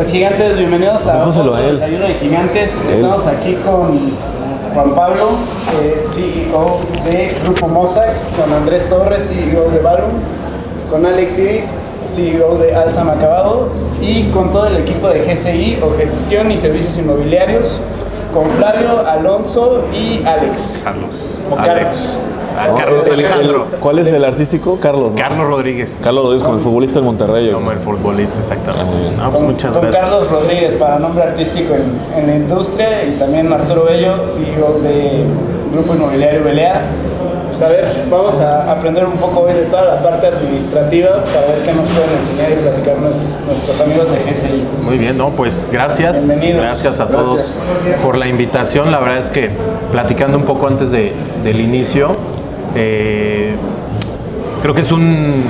Pues gigantes, bienvenidos a otro a él. desayuno de gigantes. Estamos aquí con Juan Pablo, eh, CEO de Grupo Mossack, con Andrés Torres, CEO de Balloon, con Alex Iris, CEO de Alzam Acabados y con todo el equipo de GCI o Gestión y Servicios Inmobiliarios, con Flavio, Alonso y Alex. Carlos. O Alex. Carlos. Ah, No, Carlos el- el- Alejandro. ¿Cuál es el artístico? Carlos. ¿no? Carlos Rodríguez. Carlos Rodríguez, como el futbolista del Monterrey. Como el futbolista, exactamente. Ah, bien. No, pues Con, muchas con gracias. Carlos Rodríguez para nombre artístico en, en la industria y también Arturo Bello, CEO de Grupo Inmobiliario Belea. Pues a ver, vamos a aprender un poco hoy de toda la parte administrativa para ver qué nos pueden enseñar y platicar nues- nuestros amigos de GCI. Muy bien, no, pues gracias. Bienvenidos. Gracias a todos Gracias. por la invitación. La verdad es que platicando un poco antes de- del inicio, eh, creo que es un,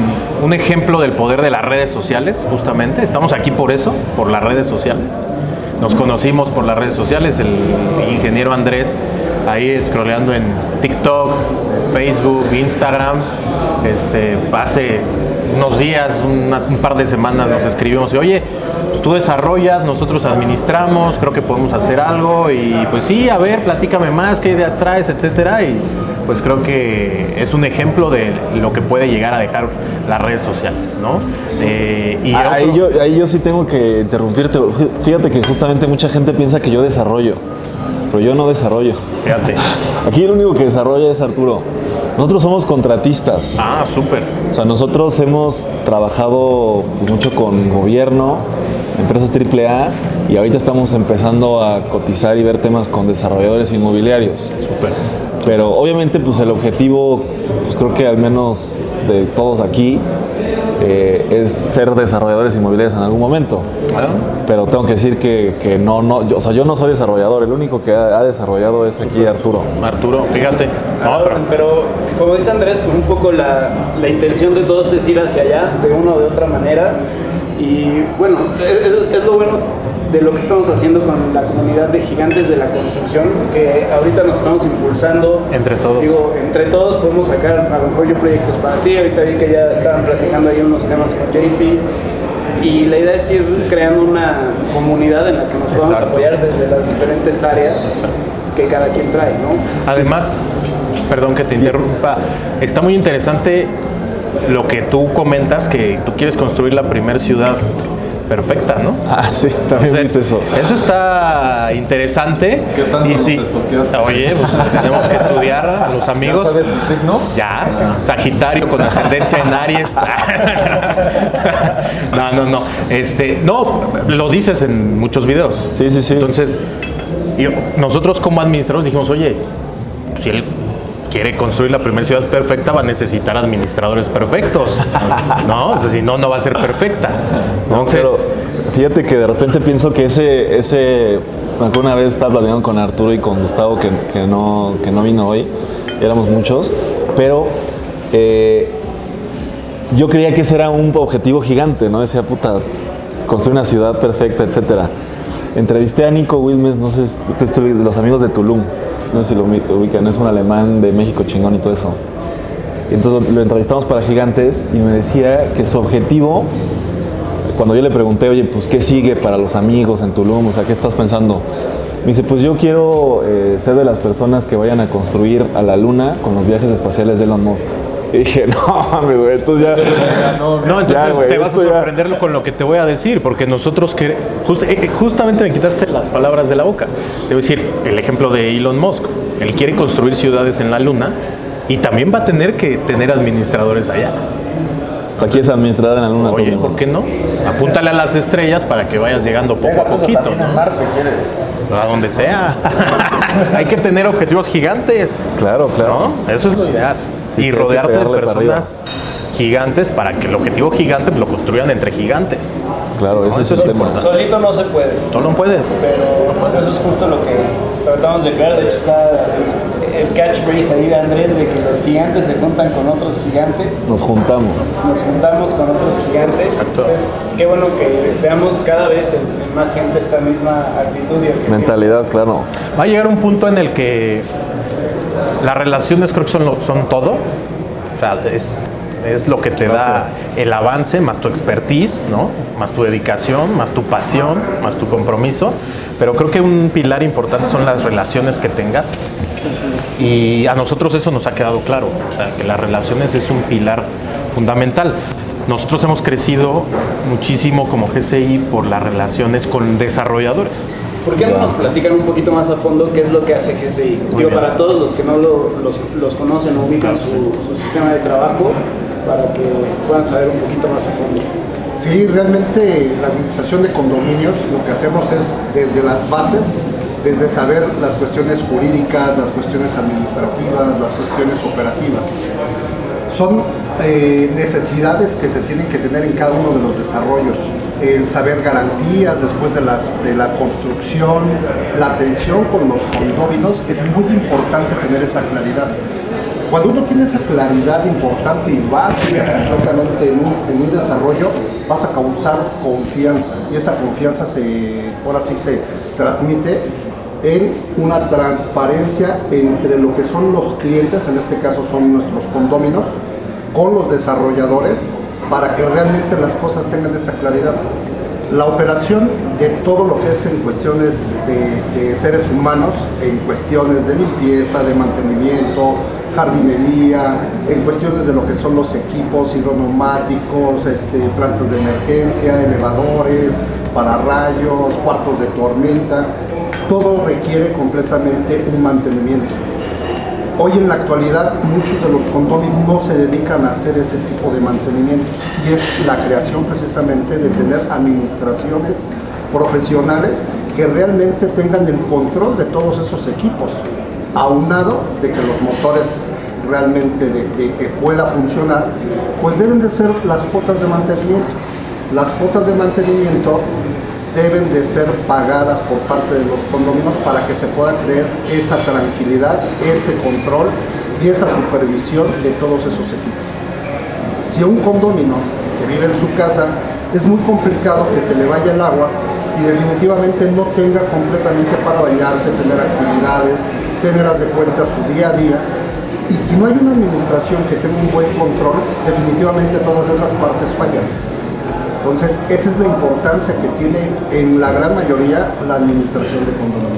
un ejemplo del poder de las redes sociales, justamente. Estamos aquí por eso, por las redes sociales. Nos conocimos por las redes sociales, el ingeniero Andrés ahí scrolleando en TikTok, Facebook, Instagram. Este, hace unos días, un par de semanas nos escribimos y oye, pues tú desarrollas, nosotros administramos, creo que podemos hacer algo y pues sí, a ver, platícame más, qué ideas traes, etcétera y pues creo que es un ejemplo de lo que puede llegar a dejar las redes sociales, ¿no? Eh, y Ah, Ahí otro- yo, ahí yo sí tengo que interrumpirte. Fíjate que justamente mucha gente piensa que yo desarrollo, pero yo no desarrollo. fíjate. Aquí el único que desarrolla es Arturo. Nosotros somos contratistas. Ah, súper. O sea, nosotros hemos trabajado mucho con gobierno, empresas AAA, y ahorita estamos empezando a cotizar y ver temas con desarrolladores inmobiliarios. Súper. Pero obviamente, pues el objetivo, pues creo que al menos de todos aquí, eh, es ser desarrolladores inmobiliarios en algún momento. Pero tengo que decir que, que no, no, yo- o sea, yo no soy desarrollador, el único que ha, ha desarrollado es aquí Arturo. Arturo, fíjate. No, pero pero como dice Andrés, un poco la, la intención de todos es ir hacia allá de una o de otra manera. Y bueno, es lo bueno de lo que estamos haciendo con la comunidad de gigantes de la construcción, que ahorita nos estamos impulsando. Entre todos. Digo, entre todos podemos sacar a lo mejor yo proyectos para ti. Ahorita vi que ya estaban platicando ahí unos temas con JP. Y la idea es ir creando una comunidad en la que nos podamos Exacto. apoyar desde las diferentes áreas que cada quien trae, ¿no? Además, perdón que te interrumpa, está muy interesante lo que tú comentas, que tú quieres construir la primera ciudad perfecta, ¿no? Ah, sí, también Entonces, viste eso. Eso está interesante. ¿Qué tanto y nos estoqueaste? oye, pues tenemos que estudiar a los amigos. ¿Ya sabes el signo? Ya, Sagitario con ascendencia en Aries. no, no, no. Este, no, lo dices en muchos videos. Sí, sí, sí. Entonces, yo- nosotros como administradores dijimos, oye, si él quiere construir la primera ciudad perfecta, va a necesitar administradores perfectos. ¿No? O sea, si no, no va a ser perfecta. Entonces, Pero fíjate que de repente pienso que ese, ese, me acuerdo una vez estaba platicando con Arturo y con Gustavo que, que no, que no vino hoy, éramos muchos, pero eh, yo creía que ese era un objetivo gigante, ¿no? Decía, puta, construir una ciudad perfecta, etcétera. Entrevisté a Nico Wilmes, no sé, de los amigos de Tulum, no sé si lo ubi- ubican, es un alemán de México chingón y todo eso. Entonces lo entrevistamos para Gigantes y me decía que su objetivo cuando yo le pregunté, oye, pues qué sigue para los amigos en Tulum, o sea, ¿qué estás pensando? Me dice, pues yo quiero eh, ser de las personas que vayan a construir a la luna con los viajes espaciales de Elon Musk. Y dije, no, mames, güey, entonces ya. no, entonces ya, te vas a ya- sorprenderlo con lo que te voy a decir, porque nosotros que just- eh, eh, justamente me quitaste las palabras de la boca. A decir el ejemplo de Elon Musk. Él quiere construir ciudades en la luna y también va a tener que tener administradores allá. O sea, quieres administrar en la luna. Oye. ¿por qué no? Apúntale a las estrellas para que vayas llegando poco a poquito, ¿no? A donde sea. Hay que tener objetivos gigantes. Claro, claro. ¿no? Eso es lo ideal. Sí, y rodearte de para personas gigantes para que el objetivo gigante lo construyan entre gigantes. Claro, ese No, es eso el es tema. importante. Solito no se puede. No, no puedes. Pero pues eso es justo lo que tratamos de crear. De hecho está el catchphrase ahí de Andrés de que los gigantes se juntan con otros gigantes. Nos juntamos. Nos juntamos con otros gigantes. Entonces, qué bueno que veamos cada vez en, en más gente esta misma actitud y objetivo. Mentalidad, claro. Va a llegar un punto en el que las relaciones creo que son, lo- son todo. O sea, es es lo que te da el avance, más tu expertise, ¿no? Más tu dedicación, más tu pasión, más tu compromiso. Pero creo que un pilar importante son las relaciones que tengas. Y a nosotros eso nos ha quedado claro, o sea, que las relaciones es un pilar fundamental. Nosotros hemos crecido muchísimo como GCI por las relaciones con desarrolladores. ¿Por qué no nos platican un poquito más a fondo qué es lo que hace GCI? Digo, para todos los que no lo- los, los conocen o ubican su, su sistema de trabajo, para que puedan saber un poquito más a fondo. Sí, realmente la administración de condominios lo que hacemos es desde las bases, desde saber las cuestiones jurídicas, las cuestiones administrativas, las cuestiones operativas. Son eh, necesidades que se tienen que tener en cada uno de los desarrollos. El saber garantías después de, la construcción, la atención con los condóminos, es muy importante tener esa claridad. Cuando uno tiene esa claridad importante y básica completamente en un, desarrollo, vas a causar confianza y esa confianza se, ahora sí se transmite en una transparencia entre lo que son los clientes, en este caso son nuestros condóminos, con los desarrolladores, para que realmente las cosas tengan esa claridad. La operación de todo lo que es en cuestiones de seres humanos, en cuestiones de limpieza, de mantenimiento, jardinería, en cuestiones de lo que son los equipos hidroneumáticos, este, plantas de emergencia, elevadores, pararrayos, cuartos de tormenta, todo requiere completamente un mantenimiento. Hoy en la actualidad muchos de los condominios no se dedican a hacer ese tipo de mantenimientos y es la creación precisamente de tener administraciones profesionales que realmente tengan el control de todos esos equipos, aunado de que los motores realmente de, que pueda funcionar, pues deben de ser las cuotas de mantenimiento. Las cuotas de mantenimiento deben de ser pagadas por parte de los condominios para que se pueda crear esa tranquilidad, ese control y esa supervisión de todos esos equipos. Si un condomino que vive en su casa es muy complicado que se le vaya el agua y definitivamente no tenga completamente para bañarse, tener actividades, tener de cuenta su día a día. Y si no hay una administración que tenga un buen control, definitivamente todas esas partes fallan. Entonces, esa es la importancia que tiene en la gran mayoría la administración de condominio.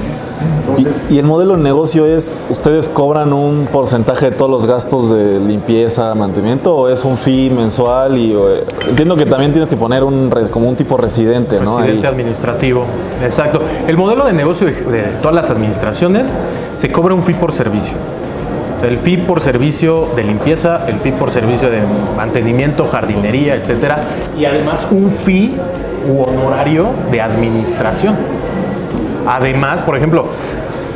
Entonces, Y el modelo de negocio es, ¿ustedes cobran un porcentaje de todos los gastos de limpieza, mantenimiento o es un fee mensual? Y o, eh, entiendo que también tienes que poner un como un tipo residente, ¿no? Presidente Ahí. administrativo. Exacto. El modelo de negocio de, de todas las administraciones se cobra un fee por servicio. El fee por servicio de limpieza, el fee por servicio de mantenimiento, jardinería, etcétera, y además un fee u honorario de administración. Además, por ejemplo,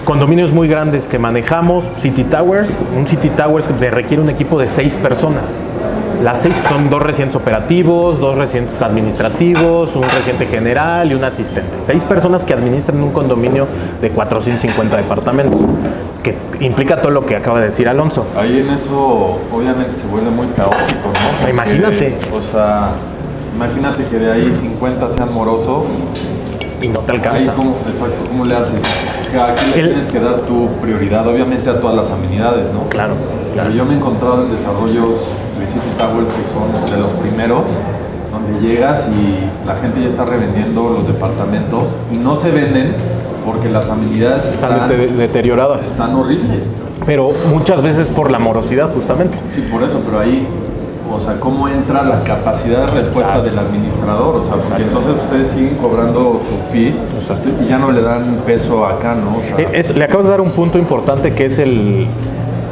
condominios muy grandes que manejamos, City Towers, un City Towers que requiere un equipo de seis personas. Las seis son dos residentes operativos, dos residentes administrativos, un residente general y un asistente. Seis personas que administran un condominio de 450 departamentos, que implica todo lo que acaba de decir Alonso. Ahí en eso obviamente se vuelve muy caótico, ¿no? Porque, Imagínate. O sea, imagínate que de ahí 50 sean morosos. Y no te Ahí alcanza. cómo, exacto, ¿cómo le haces? Aquí le El- tienes que dar tu prioridad, obviamente a todas las amenidades, ¿no? Claro, Pero yo me he encontrado en desarrollos de City Towers que son de los primeros, donde llegas y la gente ya está revendiendo los departamentos y no se venden porque las amenidades Están están, de- deterioradas. están horribles. Pero muchas veces por la morosidad, justamente. Sí, por eso, pero ahí, o sea, ¿cómo entra la capacidad de respuesta Exacto. del administrador? O sea, porque Exacto. entonces ustedes siguen cobrando su fee Exacto. y ya no le dan peso acá, ¿no? O sea, Eh, es- le acabas de dar un punto importante que es el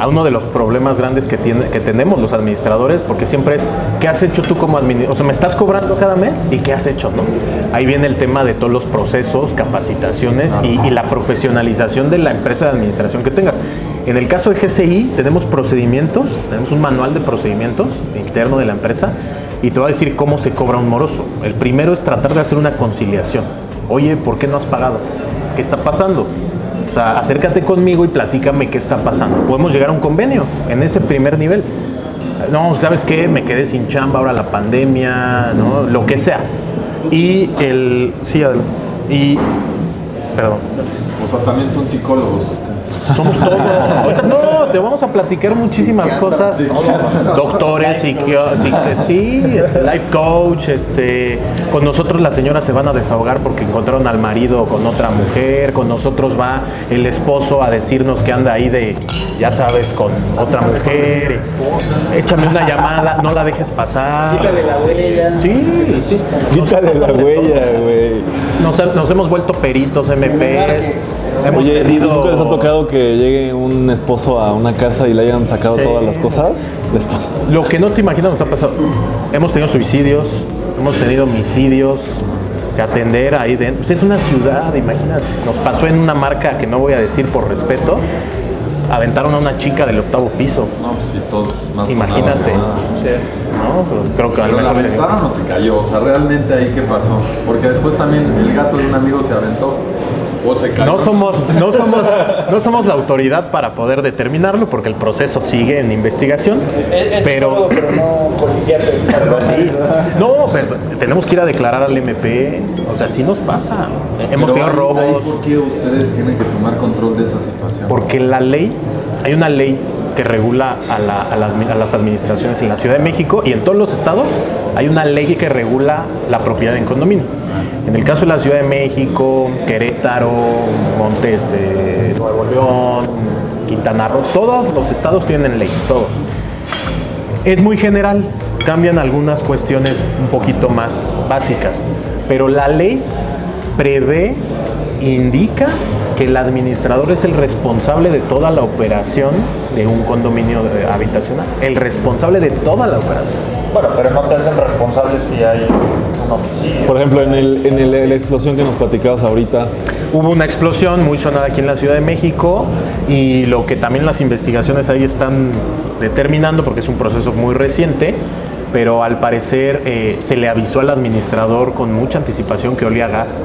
a uno de los problemas grandes que, tiene, que tenemos los administradores, porque siempre es, ¿qué has hecho tú como administrador? O sea, me estás cobrando cada mes y ¿qué has hecho? ¿no? Ahí viene el tema de todos los procesos, capacitaciones y, y la profesionalización de la empresa de administración que tengas. En el caso de GCI tenemos procedimientos, tenemos un manual de procedimientos interno de la empresa y te voy a decir cómo se cobra un moroso. El primero es tratar de hacer una conciliación. Oye, ¿por qué no has pagado? ¿Qué está pasando? O sea, acércate conmigo y platícame qué está pasando. Podemos llegar a un convenio en ese primer nivel. No, ¿sabes qué? Me quedé sin chamba, ahora la pandemia, ¿no? Lo que sea. Y el... Sí, adelante. Y... Perdón. o sea, también son psicólogos. Somos todo. No, te vamos a platicar muchísimas cosas. Doctores, psique- sí, este, life coach, este, con nosotros las señoras se van a desahogar porque encontraron al marido con otra mujer, con nosotros va el esposo a decirnos que anda ahí de, ya sabes, con otra mujer, échame una llamada, no la dejes pasar. Quítale la huella. Sí, sí. Quítale la huella, güey. Nos, nos hemos vuelto peritos, MPs. Hemos Oye, tenido- ¿nunca les ha tocado que llegue un esposo a una casa y le hayan sacado Sí. todas las cosas? La esposa. Lo que no te imaginas nos ha pasado. Hemos tenido suicidios, hemos tenido homicidios que atender ahí dentro. Pues es una ciudad, imagínate. Nos pasó en una marca que no voy a decir por respeto. Aventaron a una chica del octavo piso. No, pues sí, todo. Más Imagínate. ¿no? Pero creo que Pero la aventaron o se cayó, o sea, realmente ahí qué pasó. Porque después también el gato de un amigo se aventó o se cayó. No somos, no, somos, no somos la autoridad para poder determinarlo porque el proceso sigue en investigación. Es, es pero no policía. Pero, Sí. No, pero tenemos que ir a declarar al MP. O sea, sí nos pasa. Hemos Pero tenido robos. ¿Por qué ustedes tienen que tomar control de esa situación? Porque la ley, hay una ley que regula a, la- a las, a las administraciones en la Ciudad de México y en todos los estados hay una ley que regula la propiedad en condominio. En el caso de la Ciudad de México, Querétaro, Montes Nuevo León, Quintana Roo, todos los estados tienen ley, todos. Es muy general, cambian algunas cuestiones un poquito más básicas, pero la ley prevé, indica que el administrador es el responsable de toda la operación de un condominio eh, habitacional, el responsable de toda la operación. Bueno, pero no te hacen responsable si hay un homicidio. Por ejemplo, en, el, en el- la explosión que nos platicabas ahorita, Hubo una explosión muy sonada aquí en la Ciudad de México y lo que también las investigaciones ahí están determinando, porque es un proceso muy reciente, pero al parecer eh, se le avisó al administrador con mucha anticipación que olía a gas.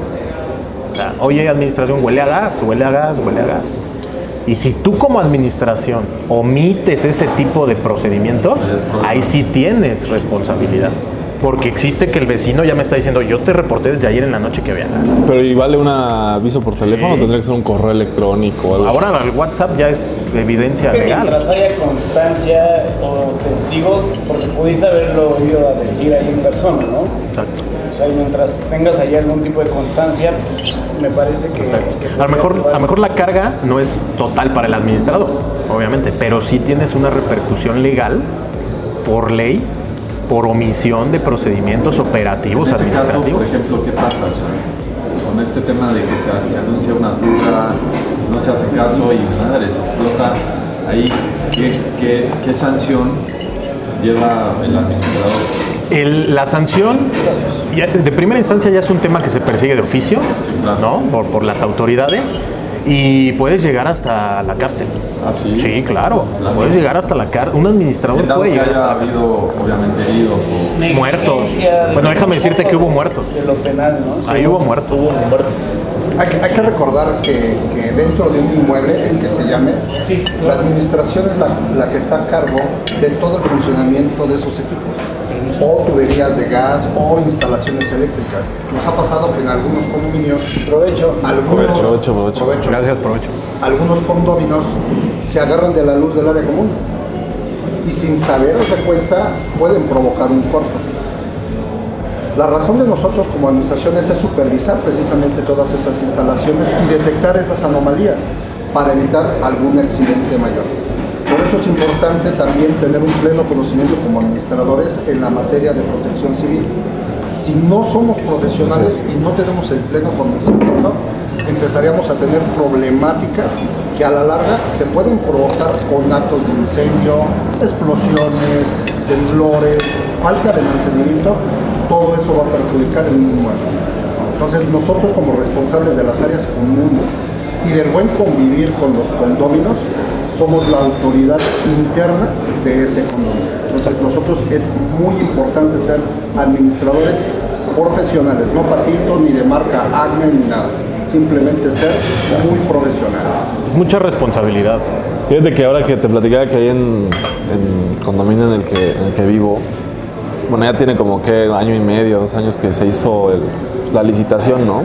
O sea, Oye, administración, huele a gas, huele a gas, huele a gas. Y si tú como administración omites ese tipo de procedimientos, es problema. ahí sí tienes responsabilidad. Porque existe que el vecino ya me está diciendo, yo te reporté desde ayer en la noche que había gas. pero ¿y vale un aviso por teléfono o tendría que ser un correo electrónico o algo? así? Ahora el WhatsApp ya es evidencia que legal. mientras haya constancia o testigos, porque pudiste haberlo oído a decir ahí en persona, ¿no? Exacto. O sea, mientras tengas ahí algún tipo de constancia, me parece que... que A lo mejor, a lo mejor la carga no es total para el administrador, obviamente, pero sí tienes una repercusión legal por ley, por omisión de procedimientos operativos En ese caso, administrativos. por ejemplo, ¿qué pasa? O sea, con este tema de que se, se anuncia una duda, no se hace caso y madre, se explota, ahí, ¿qué, qué, qué sanción lleva el administrador? El- la sanción, ya de primera instancia ya es un tema que se persigue de oficio, Sí, claro. ¿no? Por, por las autoridades y puedes llegar hasta la cárcel. ¿Ah, sí? Sí, claro. La- puedes llegar hasta la cárcel. Un administrador puede que llegar hasta la cárcel. habido, obviamente, heridos o... muertos. Bueno, déjame decirte que hubo muertos. De lo penal, ¿no? Ahí hubo muertos. Hay, que- hay que recordar que, que dentro de un inmueble, el que se llame, la administración es la, la que está a cargo de todo el funcionamiento de esos equipos. O tuberías de gas o instalaciones eléctricas. Nos ha pasado que en algunos condominios, Provecho. algunos, Provecho, provecho. Gracias, provecho. algunos condominios se agarran de la luz del área común y sin saber darse cuenta pueden provocar un corto. La razón de nosotros como administraciones es supervisar precisamente todas esas instalaciones y detectar esas anomalías para evitar algún accidente mayor. Eso es importante también tener un pleno conocimiento como administradores en la materia de protección civil. Si no somos profesionales y no tenemos el pleno conocimiento, empezaríamos a tener problemáticas que a la larga se pueden provocar con actos de incendio, explosiones, temblores, falta de mantenimiento, todo eso va a perjudicar el inmueble. Entonces nosotros como responsables de las áreas comunes y del buen convivir con los condóminos, somos la autoridad interna de ese condominio. Entonces nosotros es muy importante ser administradores profesionales, no patitos ni de marca Acme ni nada, simplemente ser muy profesionales. Es mucha responsabilidad. Fíjate que ahora que te platicaba que hay en, en condominio en el, que, en el que vivo, bueno, ya tiene como que año y medio, dos años que se hizo la licitación, ¿no?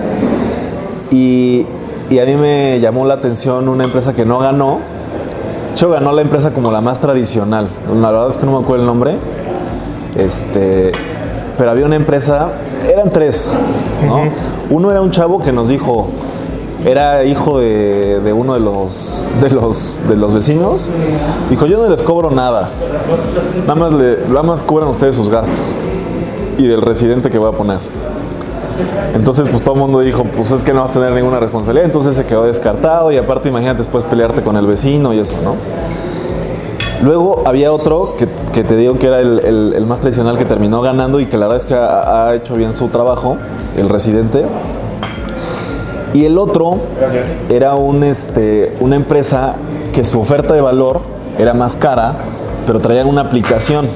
Y a mí me llamó la atención una empresa que no ganó, hecho ganó la empresa como la más tradicional. La verdad es que no me acuerdo el nombre. Este, pero había una empresa, eran tres, ¿no? Uno era un chavo que nos dijo, era hijo de, de uno de los, de, los, de los vecinos. Dijo, yo no les cobro nada. Nada más, le, nada más cubran ustedes sus gastos. Y del residente que voy a poner. Entonces, pues todo el mundo dijo, pues es que no vas a tener ninguna responsabilidad. Entonces se quedó descartado y aparte imagínate después pelearte con el vecino y eso, ¿no? Luego había otro que, te digo que era el, más tradicional que terminó ganando y que la verdad es que ha, ha hecho bien su trabajo, el residente. Y el otro era un, este, una empresa que su oferta de valor era más cara, pero traían una aplicación.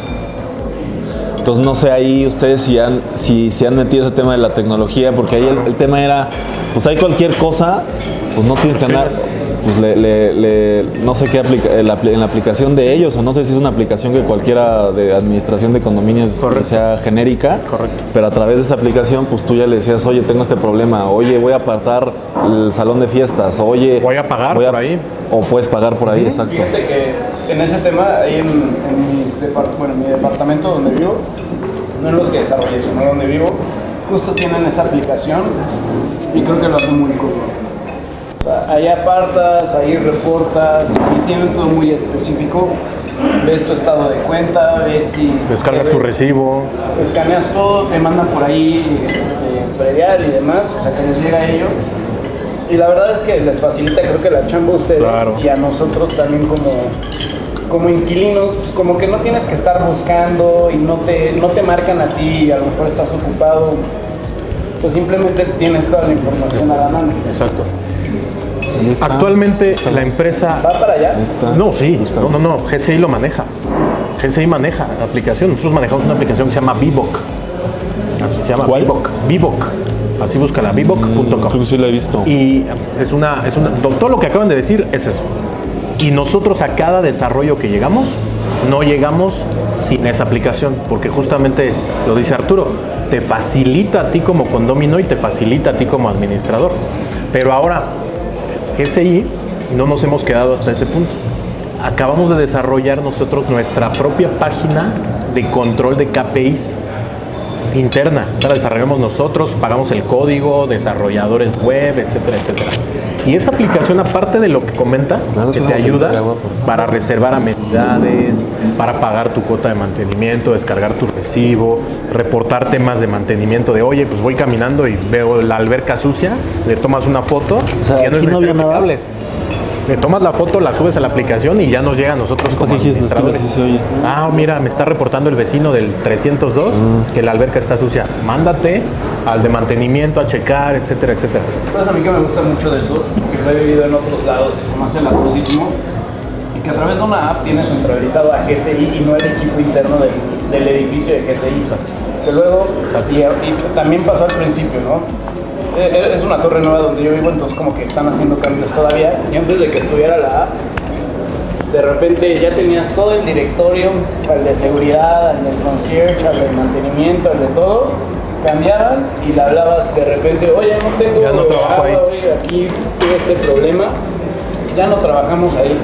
Entonces no sé ahí ustedes si han, si, si han metido ese tema de la tecnología, porque ahí el, el tema era, pues hay cualquier cosa, pues no tienes que andar, pues le, le- le- no sé qué aplica, en, la, apli- en la aplicación de ellos, o no sé si es una aplicación que cualquiera de administración de condominios Correcto. sea genérica, Correcto. pero a través de esa aplicación, pues tú ya le decías, oye, tengo este problema, oye, voy a apartar el salón de fiestas, oye, Voy a pagar por ahí. O puedes pagar por ahí, exacto. Fíjate que en ese tema, ahí en, en mis depart- bueno, en mi departamento donde vivo, no en los que desarrollé, sino donde vivo, justo tienen esa aplicación y creo que lo hacen muy cool. O sea, ahí apartas, ahí reportas y tienen todo muy específico. Ves tu estado de cuenta, ves si... Descargas tu recibo. escaneas todo, te mandan por ahí este, predial y demás, o sea que les llega a ellos. Y la verdad es que les facilita creo que la chamba a ustedes Claro. y a nosotros también como, como inquilinos, pues, como que no tienes que estar buscando y no te, no te marcan a ti y a lo mejor estás ocupado. Pues simplemente tienes toda la información a la mano. Exacto. Está. Actualmente la empresa ¿Va para allá? Está. No, sí, no, Buscamos. no, no, GCI lo maneja. GCI maneja la aplicación. Nosotros manejamos una aplicación que se llama Vivoc. Así se llama ¿Cuál? Vivoc. Vivoc. Así búscala, Creo que sí lo he visto. Y es una, es una, todo lo que acaban de decir es eso. Y nosotros a cada desarrollo que llegamos, no llegamos sin esa aplicación, porque justamente lo dice Arturo, te facilita a ti como condomino y te facilita a ti como administrador. Pero ahora, GCI, no nos hemos quedado hasta ese punto. Acabamos de desarrollar nosotros nuestra propia página de control de KPIs interna. O sea, la desarrollamos nosotros, pagamos el código, desarrolladores web, etcétera, etcétera. Y esa aplicación, aparte de lo que comentas, Claro, que te ayuda para reservar amenidades, para pagar tu cuota de mantenimiento, descargar tu recibo, reportar temas de mantenimiento de, oye, pues voy caminando y veo la alberca sucia, le tomas una foto, O sea, y ya aquí no había nada. Le tomas la foto, la subes a la aplicación y ya nos llega a nosotros como ¿Para qué quieres las pilas administradores. si se oye? Ah, mira, me está reportando el vecino del 302 Mm. que la alberca está sucia. Mándate al de mantenimiento a checar, etcétera, etcétera. Pues a mí que me gusta mucho de eso, que lo he vivido en otros lados y se me hace ladosísimo, y que a través de una app tienes centralizado a GCI y no el equipo interno del, del edificio de GCI. Que luego, y, y también pasó al principio, ¿no? Eh, Es una torre nueva donde yo vivo, entonces como que están haciendo cambios todavía, y antes de que estuviera la app, de repente ya tenías todo el directorio, al de seguridad, al del concierge, al de mantenimiento, al de todo, cambiaban y le hablabas de repente, oye, no tengo Ya no trabajo ahí. oye, aquí tuve este problema, ya no trabajamos ahí.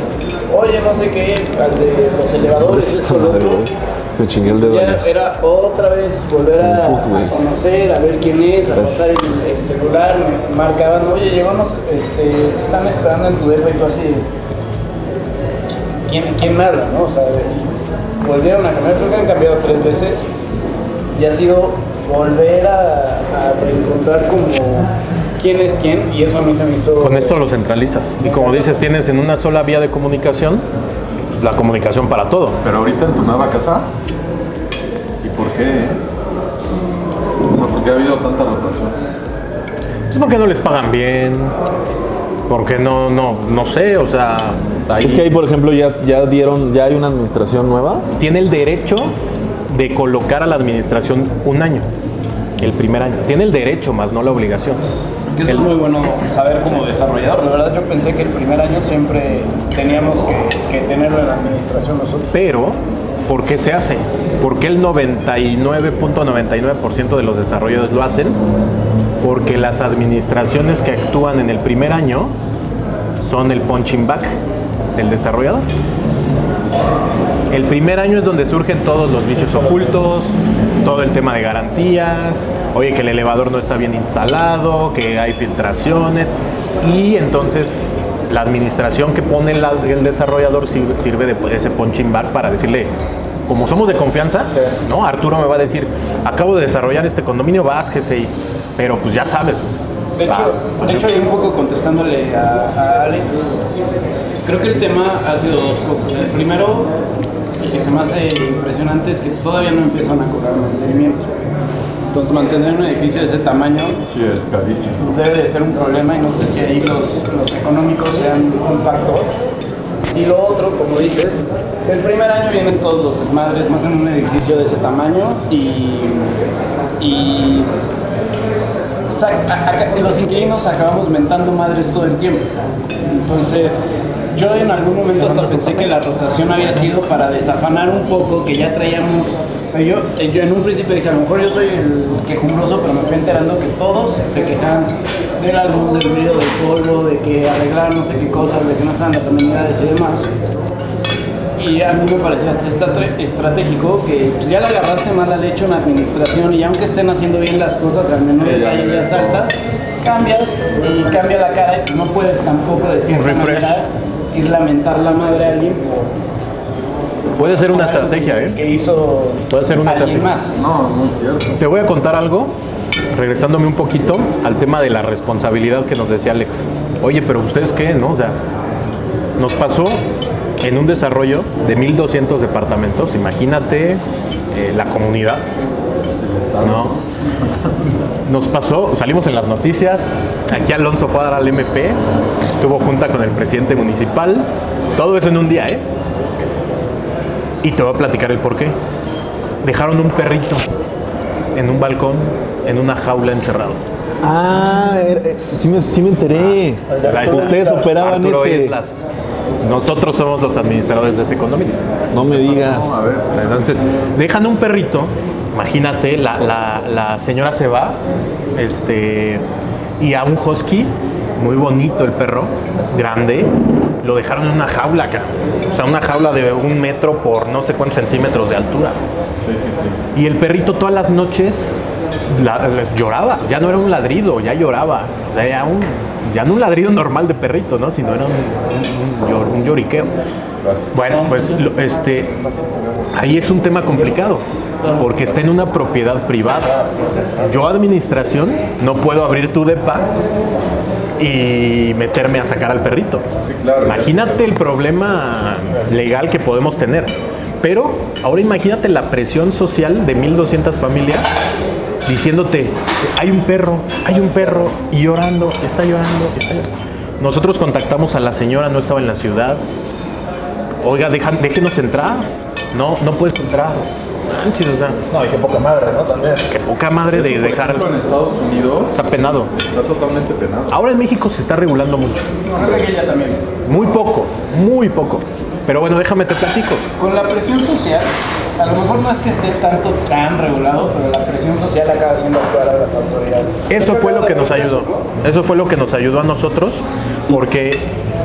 Oye, no sé qué, al de los elevadores, esto, lo otro. Se chingué el dedo Ya era otra vez volver a, foot, güey. a conocer, a ver quién es, a pasar el, el celular, me marcaban, oye, llevamos, este, están esperando en tu depa y tú así, ¿quién, quién me habla, no? O sea, y volvieron a cambiar, creo que han cambiado tres veces y ha sido volver a, a reencontrar como quién es quién y eso a mí se me hizo... Con esto lo centralizas. Y como dices, tienes en una sola vía de comunicación la comunicación para todo. Pero ahorita en tu nueva casa, ¿y por qué? eh? O sea, ¿por qué ha habido tanta rotación? Es porque no les pagan bien, porque no, no, no sé, o sea, ahí Es que ahí, por ejemplo, ya, ya dieron, ya hay una administración nueva. tiene el derecho de colocar a la administración un año, el primer año. Tiene el derecho, más no la obligación. Que eso es muy bueno saber como desarrollador. La verdad yo pensé que el primer año siempre teníamos que, tenerlo en la administración nosotros. Pero, ¿por qué se hace? Porque el 99.99% de los desarrolladores lo hacen? Porque las administraciones que actúan en el primer año son el punching back. del desarrollador. El primer año es donde surgen todos los vicios ocultos, todo el tema de garantías, oye que el elevador no está bien instalado, que hay filtraciones y entonces la administración que pone la- el desarrollador sirve, sirve de pues, ese punching para decirle, como somos de confianza, ¿no? Arturo me va a decir, acabo de desarrollar este condominio, bájese, y- pero pues ya sabes. De hecho, Ah, de hecho, un poco contestándole a, a Alex, creo que el tema ha sido dos cosas. El primero, que se me hace impresionante, es que todavía no empiezan a cobrar mantenimiento. Entonces, mantener un edificio de ese tamaño Sí, es carísimo. pues, debe de ser un problema y no sé si ahí los, los económicos sean un factor. Y lo otro, como dices, el primer año vienen todos los desmadres más en un edificio de ese tamaño y, y los inquilinos acabamos mentando madres todo el tiempo. Entonces, yo en algún momento hasta pensé que la rotación había sido para desafanar un poco, que ya traíamos. yo, eh, yo en un principio dije, a lo mejor yo soy el quejumbroso, pero me fui enterando que todos se quejan de la luz, del ruido, del polvo, de que arreglar no sé qué cosas, de que no están las amenidades y demás. Y a mí me pareció hasta estra- estratégico que pues, ya le agarraste mal al hecho en la administración y aunque estén haciendo bien las cosas, al menor detalle ya saltas, cambias y cambia la cara y no puedes tampoco de cierta refresh. manera ir lamentar la madre a alguien por Puede ser una estrategia, que- ¿eh? que hizo Puede ser una alguien estrategia. más. No, muy cierto. Te voy a contar algo, regresándome un poquito al tema de la responsabilidad que nos decía Alex. Oye, pero ustedes qué, ¿no? O sea, nos pasó en un desarrollo de 1200 departamentos, imagínate eh, la comunidad, ¿no? Nos pasó, salimos en las noticias, aquí Alonso fue a dar al MP, estuvo junta con el presidente municipal, todo eso en un día, ¿eh? Y te voy a platicar el por qué. Dejaron un perrito en un balcón, en una jaula encerrado. Ah, era- eh, sí, me, sí me enteré. La- Ustedes operaban Arturo ese. Islas. Nosotros somos los administradores de ese condominio. No me digas. No, a ver. Entonces, dejan un perrito, imagínate, la, la- la señora se va, este, y a un husky, muy bonito el perro, grande, lo dejaron en una jaula acá. O sea, una jaula de un metro por no sé cuántos centímetros de altura. Sí, sí, sí. Y el perrito todas las noches la- la- lloraba, ya no era un ladrido, ya lloraba. O sea, ya, un, ya no un ladrido normal de perrito, ¿no? Sino era un, un- un llor- un lloriqueo. Bueno, pues lo- este, ahí es un tema complicado, porque está en una propiedad privada. Yo, administración, no puedo abrir tu depa y meterme a sacar al perrito. Imagínate el problema legal que podemos tener. Pero ahora imagínate la presión social de 1200 familias diciéndote, hay un perro, hay un perro, y llorando, está llorando, está llorando. Nosotros contactamos a la señora, no estaba en la ciudad. Oiga, dejan- déjenos entrar. No, no puedes entrar. Manches, o sea, No, y qué poca madre, ¿no? También. qué poca madre de dejar. ejemplo, en Estados Unidos Está penado. está totalmente penado. Ahora en México se está regulando mucho. Creo que ella también. Muy poco, muy poco. Pero bueno, déjame te platico. Con la presión social, a lo mejor no es que esté tanto tan regulado, pero la presión social acaba haciendo actuar a las autoridades. Eso fue lo que nos ayudó. Eso fue lo que nos ayudó a nosotros, porque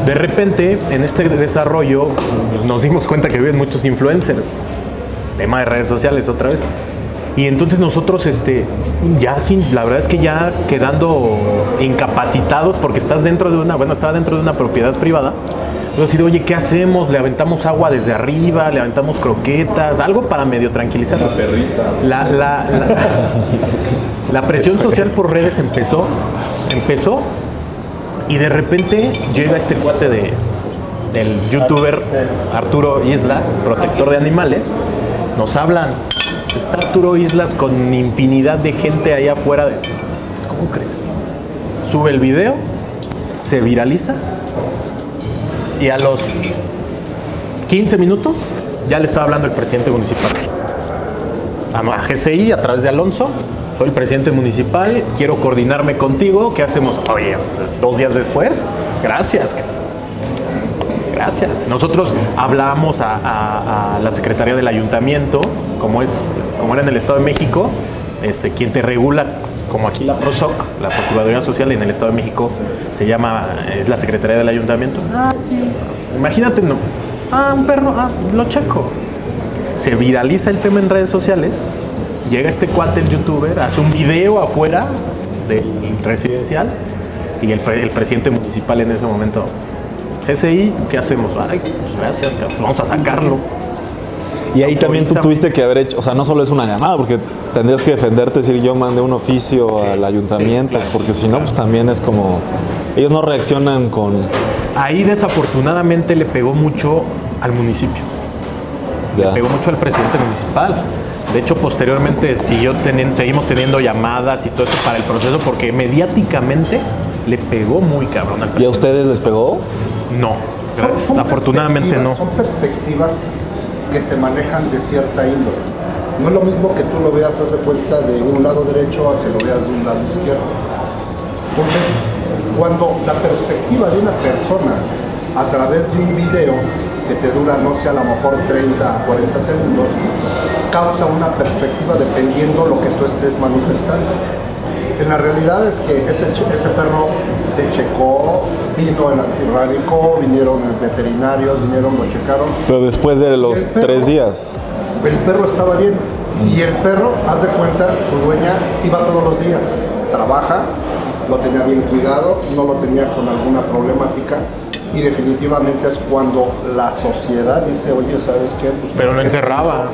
de repente en este desarrollo nos dimos cuenta que viven muchos influencers. Tema de redes sociales otra vez. Y entonces nosotros, este, ya sin, la verdad es que ya quedando incapacitados porque estás dentro de una, bueno, estaba dentro de una propiedad privada. Yo decir, oye, ¿qué hacemos? Le aventamos agua desde arriba, le aventamos croquetas, algo para medio tranquilizar. Perrita. La, la, la, la presión social por redes empezó, empezó y de repente llega este cuate de, del youtuber Arturo Islas, protector de animales, nos hablan. Está Arturo Islas con infinidad de gente allá afuera. De, ¿Cómo crees? Sube el video, se viraliza y a los 15 minutos ya le estaba hablando el presidente municipal a GCI a través de Alonso. Soy el presidente municipal, quiero coordinarme contigo. ¿Qué hacemos? Oye, dos días después, gracias. Gracias. Nosotros hablamos a, a- a la Secretaría del Ayuntamiento, como es, como era en el Estado de México, este, quien te regula, como aquí la PROSOC, la Procuraduría Social en el Estado de México, se llama, es la Secretaría del Ayuntamiento. Ah, sí. Imagínate, no. Ah, un perro, ah, lo checo. Se viraliza el tema en redes sociales. Llega este cuate, el youtuber, hace un video afuera del residencial y el, pre- el presidente municipal en ese momento. GSI, ¿qué hacemos? Ay, pues gracias, cabrón, vamos a sacarlo. Y ahí también tú tuviste que haber hecho, o sea, no solo es una llamada, porque tendrías que defenderte, decir yo mandé un oficio al ayuntamiento, porque si no, pues también es como, ellos no reaccionan con, Ahí desafortunadamente le pegó mucho al municipio. ya. pegó mucho al presidente municipal. De hecho, posteriormente siguió teniendo, seguimos teniendo llamadas y todo eso para el proceso porque mediáticamente le pegó muy cabrón al ¿Y a presidente. ustedes les pegó? No, gracias. afortunadamente no. Son perspectivas que se manejan de cierta índole. No es lo mismo que tú lo veas, haz de cuenta, de un lado derecho a que lo veas de un lado izquierdo. Entonces, cuando la perspectiva de una persona a través de un video que te dura, no sé, a lo mejor 30, 40 segundos, causa una perspectiva dependiendo lo que tú estés manifestando. La realidad es que ese, perro se checó, vino el antirrábico, vinieron veterinarios, vinieron, lo checaron. Pero después de los El perro. tres días. El perro estaba bien. Y el perro, haz de cuenta, su dueña iba todos los días, trabaja, lo tenía bien cuidado, no lo tenía con alguna problemática. Y definitivamente es cuando la sociedad dice, oye, ¿sabes qué? Pues, Pero lo ¿por qué se encerraba.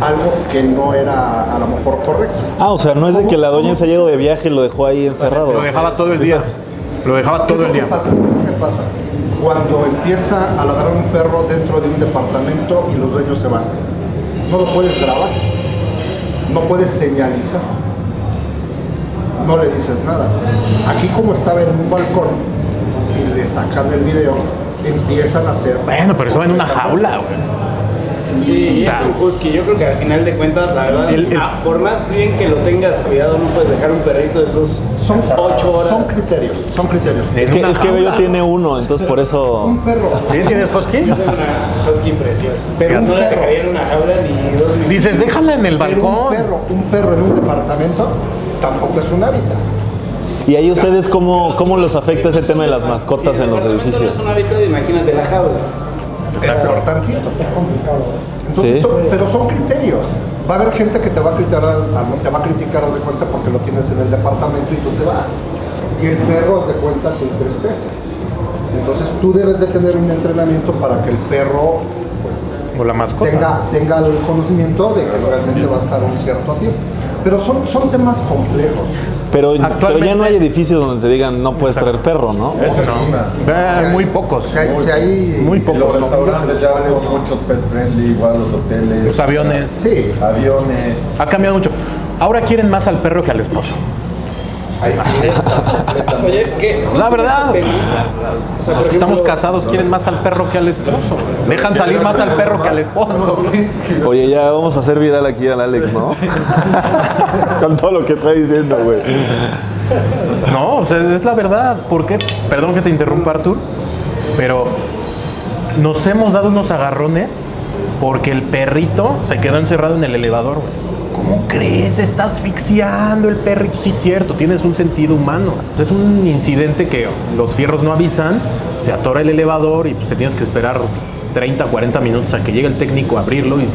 Algo que no era a lo mejor correcto. Ah, o sea, no es de que la doña se haya ido de viaje y lo dejó ahí encerrado. Lo dejaba todo el día. Lo dejaba ¿Qué todo el día. pasa? ¿Qué pasa? Cuando empieza a ladrar un perro dentro de un departamento y los dueños se van. No lo puedes grabar, no puedes señalizar, no le dices nada. Aquí como estaba en un balcón y le sacan el video, empiezan a hacer... Bueno, pero estaba en una jaula, güey. Sí, un husky. Yo creo que al final de cuentas, la verdad, el- el- ah, por más bien que lo tengas cuidado, no puedes dejar un perrito de esos Son, 8 horas. son criterios, son criterios. Es que, es que. Bello tiene uno, entonces por eso... Un perro, ¿Tienes husky? Yo tengo una husky preciosa. Pero no la dejaría en una jaula ni dos minutos. Dices, déjala en el pero un balcón. perro, un perro en un departamento tampoco es un hábitat. ¿Y ahí ustedes cómo, cómo los afecta ese tema de las mascotas en los edificios? Es una hábitat, imagínate la jaula. Es peor tantito. Entonces, Sí. son- pero son criterios. Va a haber gente que te va a criticar, te va a criticar, haz de cuenta, porque lo tienes en el departamento y tú te vas. Y el perro, haz de cuenta, se entristece. Entonces tú debes de tener un entrenamiento para que el perro, pues, O la mascota. tenga, tenga el conocimiento de que realmente va a estar un cierto tiempo. Pero son, son temas complejos. Pero, pero ya no hay edificios donde te digan no puedes traer perro, ¿no? Eso no. Eh, muy pocos. Si hay, si hay Muy pocos. los restaurantes ya son muchos pet friendly, igual los hoteles. Los aviones. Sí, Aviones. Ha cambiado mucho. Ahora quieren más al perro que al esposo. Hay fiestas completamente. Oye, ¿qué? La verdad. O sea, por Los que estamos casados quieren más al perro que al esposo. Dejan salir más al perro que al esposo. Oye, ya vamos a hacer viral aquí al Alex, ¿no? Con todo lo que está diciendo, güey. No, o sea, es la verdad. ¿Por qué? Perdón que te interrumpa, Artur, pero nos hemos dado unos agarrones porque el perrito se quedó encerrado en el elevador. güey. ¿Cómo crees? Está asfixiando el perrito. Sí, cierto, tienes un sentido humano. Es un incidente que los fierros no avisan, se atora el elevador y pues te tienes que esperar 30, 40 minutos a que llegue el técnico a abrirlo y,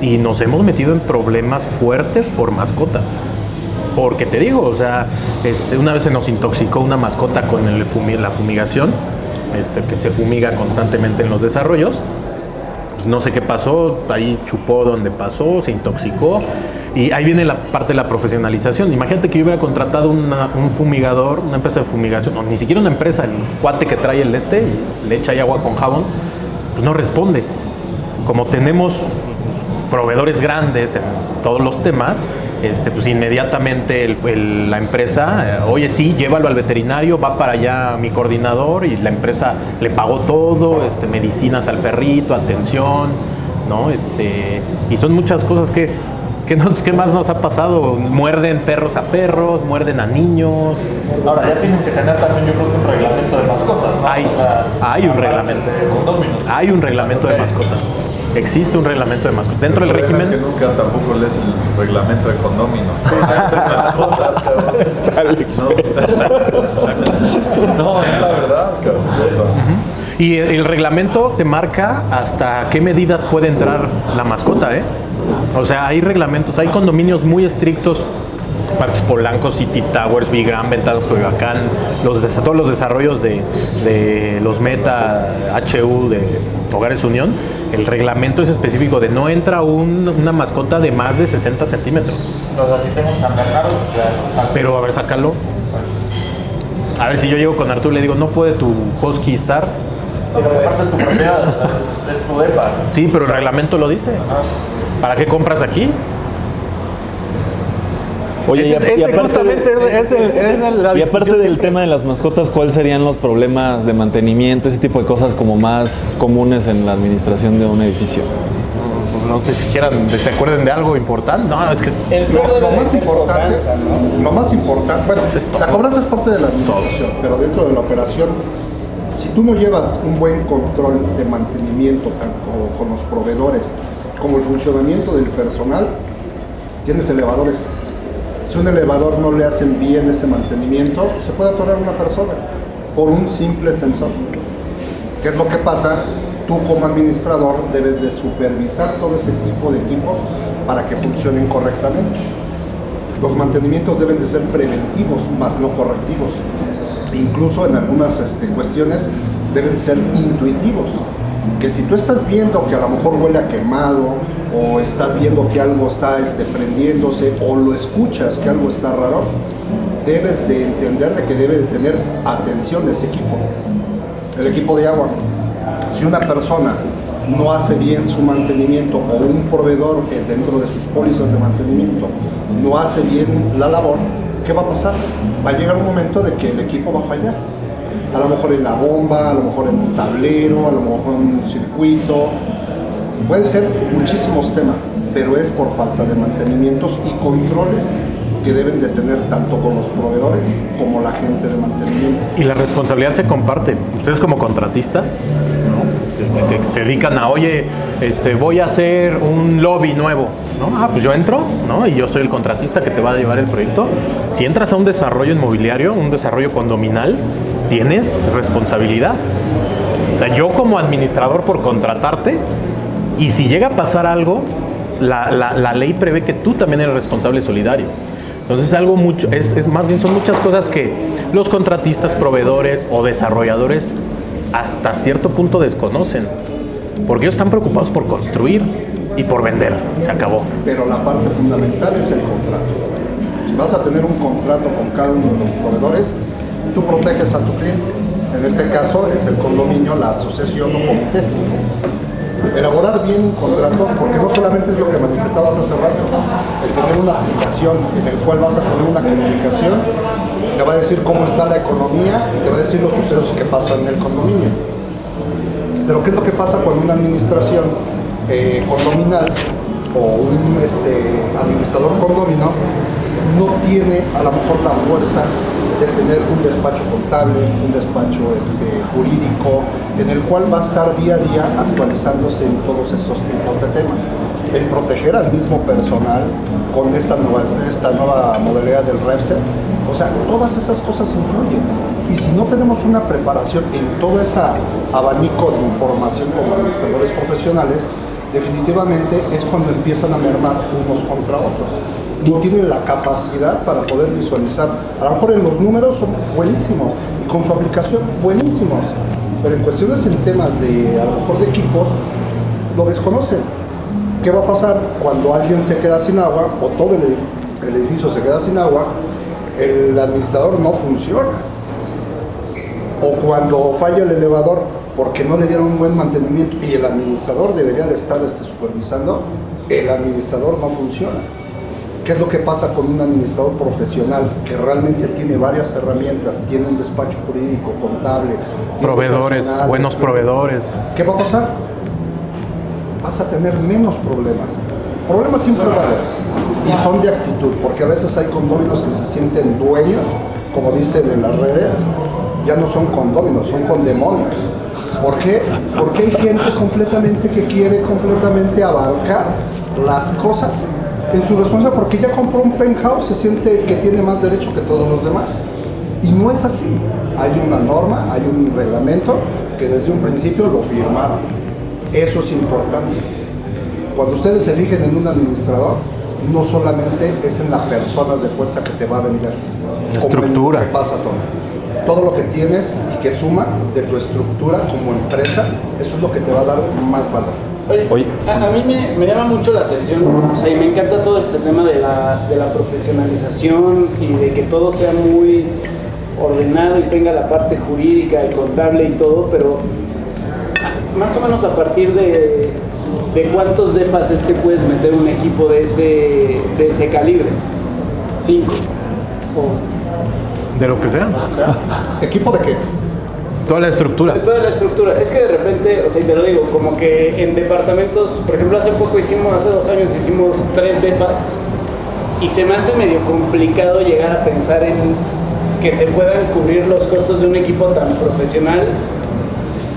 y nos hemos metido en problemas fuertes por mascotas. Porque te digo, o sea, este, una vez se nos intoxicó una mascota con el la fumigación, este, que se fumiga constantemente en los desarrollos. No sé qué pasó, ahí chupó donde pasó, se intoxicó. Y ahí viene la parte de la profesionalización. Imagínate que yo hubiera contratado una- un fumigador, una empresa de fumigación, o ni siquiera una empresa, el cuate que trae el este, y le echa ahí agua con jabón, pues no responde. Como tenemos proveedores grandes en todos los temas, este, pues inmediatamente el- el- la empresa, eh, oye, sí, llévalo al veterinario, va para allá mi coordinador y la empresa le pagó todo, este, medicinas al perrito, atención, ¿no? Este, y son muchas cosas que, que nos- ¿qué más nos ha pasado? Muerden perros a perros, muerden a niños. Ahora, ya tienen que tener también, yo creo que un reglamento de mascotas, ¿no? Hay, O sea, hay un reglamento. de. Hay un reglamento de mascotas. Existe un reglamento de mascotas. Dentro del régimen... Es que nunca tampoco lees el reglamento de mascotas. Alex. No, no, es la verdad. Y el, reglamento te marca hasta qué medidas puede entrar la mascota, ¿eh? O sea, hay reglamentos, hay condominios muy estrictos Parques Polanco, City Towers, Big Gran, Ventanas Coyoacán, los, todos los desarrollos de, de los Meta, HU, de Hogares Unión, el reglamento es específico de no entra un- una mascota de más de 60 centímetros. Así tengo San Bernardo, Pero a ver, sácalo. A ver si yo llego con Arturo y le digo, no puede tu husky estar. pero aparte es tu propiedad, es tu depa. Sí, pero el reglamento lo dice. ¿Para qué compras aquí? Oye, y, a- Ese- y aparte, justamente de- es el- es el- la y aparte del tema de las mascotas, ¿cuáles serían los problemas de mantenimiento, ese tipo de cosas como más comunes en la administración de un edificio? No sé si quieran, se acuerden de algo importante. No, es que El Lo, más importante, cobranza, ¿no? lo más importante, bueno, la cobranza es parte de la administración, pero dentro de la operación, si tú no llevas un buen control de mantenimiento tanto con los proveedores como el funcionamiento del personal, tienes elevadores. Si un elevador no le hacen bien ese mantenimiento, se puede atorar una persona por un simple sensor. ¿Qué es lo que pasa? Tú como administrador debes de supervisar todo ese tipo de equipos para que funcionen correctamente. Los mantenimientos deben de ser preventivos, más no correctivos. Incluso en algunas este, cuestiones deben ser intuitivos. Que si tú estás viendo que a lo mejor huele a quemado, o estás viendo que algo está este, prendiéndose, o lo escuchas que algo está raro, debes de entender de que debe de tener atención ese equipo. El equipo de agua. Si una persona no hace bien su mantenimiento o un proveedor eh, dentro de sus pólizas de mantenimiento no hace bien la labor, ¿qué va a pasar? Va a llegar un momento de que el equipo va a fallar. A lo mejor en la bomba, a lo mejor en un tablero, a lo mejor en un circuito. Pueden ser muchísimos temas, pero es por falta de mantenimientos y controles que deben de tener tanto con los proveedores como la gente de mantenimiento. Y la responsabilidad se comparte. Ustedes como contratistas, ¿no? que, que se dedican a, oye, este, voy a hacer un lobby nuevo. ¿no? Ah, pues yo entro, ¿no? Y yo soy el contratista que te va a llevar el proyecto. Si entras a un desarrollo inmobiliario, un desarrollo condominal, tienes responsabilidad. O sea, yo como administrador por contratarte, y si llega a pasar algo, la, la- la ley prevé que tú también eres responsable solidario. Entonces algo mucho, es, es más bien son muchas cosas que los contratistas, proveedores o desarrolladores hasta cierto punto desconocen. Porque ellos están preocupados por construir y por vender. Se acabó. pero la parte fundamental es el contrato. Si vas a tener un contrato con cada uno de los proveedores, tú proteges a tu cliente. En este caso es el condominio, la asociación o comité. Elaborar bien un contrato, porque no solamente es lo que manifestabas hace rato, el tener una aplicación en el cual vas a tener una comunicación, te va a decir cómo está la economía y te va a decir los sucesos que pasan en el condominio. Pero ¿qué es lo que pasa cuando una administración eh, condominal o un este, administrador condomino no tiene a lo mejor la fuerza de tener un despacho contable, un despacho este, jurídico, en el cual va a estar día a día actualizándose en todos esos tipos de temas? El proteger al mismo personal con esta nueva, modalidad del REPSET, o sea, todas esas cosas influyen. Y si no tenemos una preparación en todo ese abanico de información como administradores profesionales, definitivamente es cuando empiezan a mermar unos contra otros. No tienen la capacidad para poder visualizar. A lo mejor en los números son buenísimos y con su aplicación buenísimos, pero en cuestiones en temas de a lo mejor de equipos lo desconocen. ¿Qué va a pasar cuando alguien se queda sin agua o todo el, edificio se queda sin agua? El administrador no funciona. O cuando falla el elevador porque no le dieron un buen mantenimiento y el administrador debería de estar este, supervisando, el administrador no funciona. ¿Qué es lo que pasa con un administrador profesional que realmente tiene varias herramientas, tiene un despacho jurídico, contable, Proveedores, buenos proveedores. ¿Qué va a pasar? Vas a tener menos problemas. Problemas siempre va a haber. Y son de actitud, porque a veces hay condóminos que se sienten dueños, como dicen en las redes, ya no son condóminos, son condemonios. ¿Por qué? Porque hay gente completamente que quiere completamente abarcar las cosas en su responsabilidad, porque ya compró un penthouse, se siente que tiene más derecho que todos los demás. Y no es así. Hay una norma, hay un reglamento que desde un principio lo firmaban. Eso es importante. Cuando ustedes se fijen en un administrador, no solamente es en las personas de cuenta que te va a vender. La estructura. pasa todo. Todo lo que tienes y que suma de tu estructura como empresa, eso es lo que te va a dar más valor. Oye. A, a mí me, me llama mucho la atención, o sea, y me encanta todo este tema de la, de la profesionalización y de que todo sea muy ordenado y tenga la parte jurídica y contable y todo, pero más o menos a partir de, de cuántos depas es que puedes meter un equipo de ese, de ese calibre. Cinco. O- De lo que sea. ¿Equipo de qué? Toda la estructura. De toda la estructura. Es que de repente, o sea, y te lo digo, como que en departamentos, por ejemplo, hace poco hicimos, hace dos años hicimos tres depas y se me hace medio complicado llegar a pensar en que se puedan cubrir los costos de un equipo tan profesional.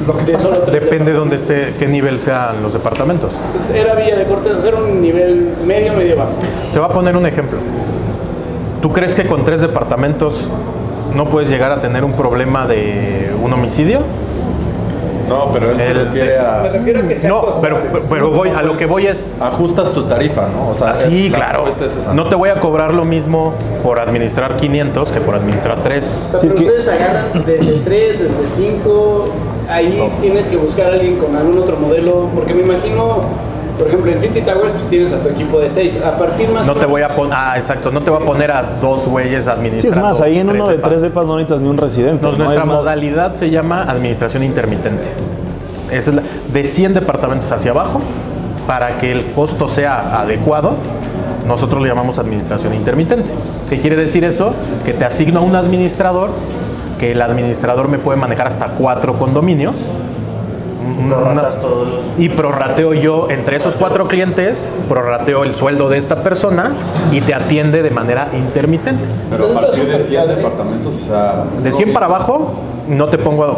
Lo que De pasa, Depende de dónde esté, qué nivel sean los departamentos. Pues era Villa de Cortés, era un nivel medio, medio bajo. Te voy a poner un ejemplo. ¿Tú crees que con tres departamentos no puedes llegar a tener un problema de un homicidio? No, pero él se El- refiere Me a... refiero a que sea No, pero, pero voy, a lo que voy es, Ajustas tu tarifa, ¿no? O sea, sí, la claro, es no te voy a cobrar lo mismo por administrar 500 que por administrar 3. O sea, Sí, es pero que- ustedes agarran desde 3, desde 5, ahí tienes que buscar a alguien con algún otro modelo, porque me imagino, por ejemplo, en City Towers pues tienes a tu equipo de 6, a partir más No te voy a poner, ah, exacto, no te voy a poner a dos güeyes Sí, administrando. es más, ahí en uno de depas. tres depas no necesitas ni un residente. No, ¿no? nuestra más- modalidad se llama administración intermitente. Es la- de 100 departamentos hacia abajo, para que el costo sea adecuado, nosotros le llamamos administración intermitente. ¿Qué quiere decir eso? Que te asigno a un administrador, que el administrador me puede manejar hasta cuatro condominios. Una- y prorrateo yo entre esos cuatro clientes, prorrateo el sueldo de esta persona y te atiende de manera intermitente. Pero a partir de súper 100 padre. departamentos, o sea... De 100 para abajo, no te pongo a,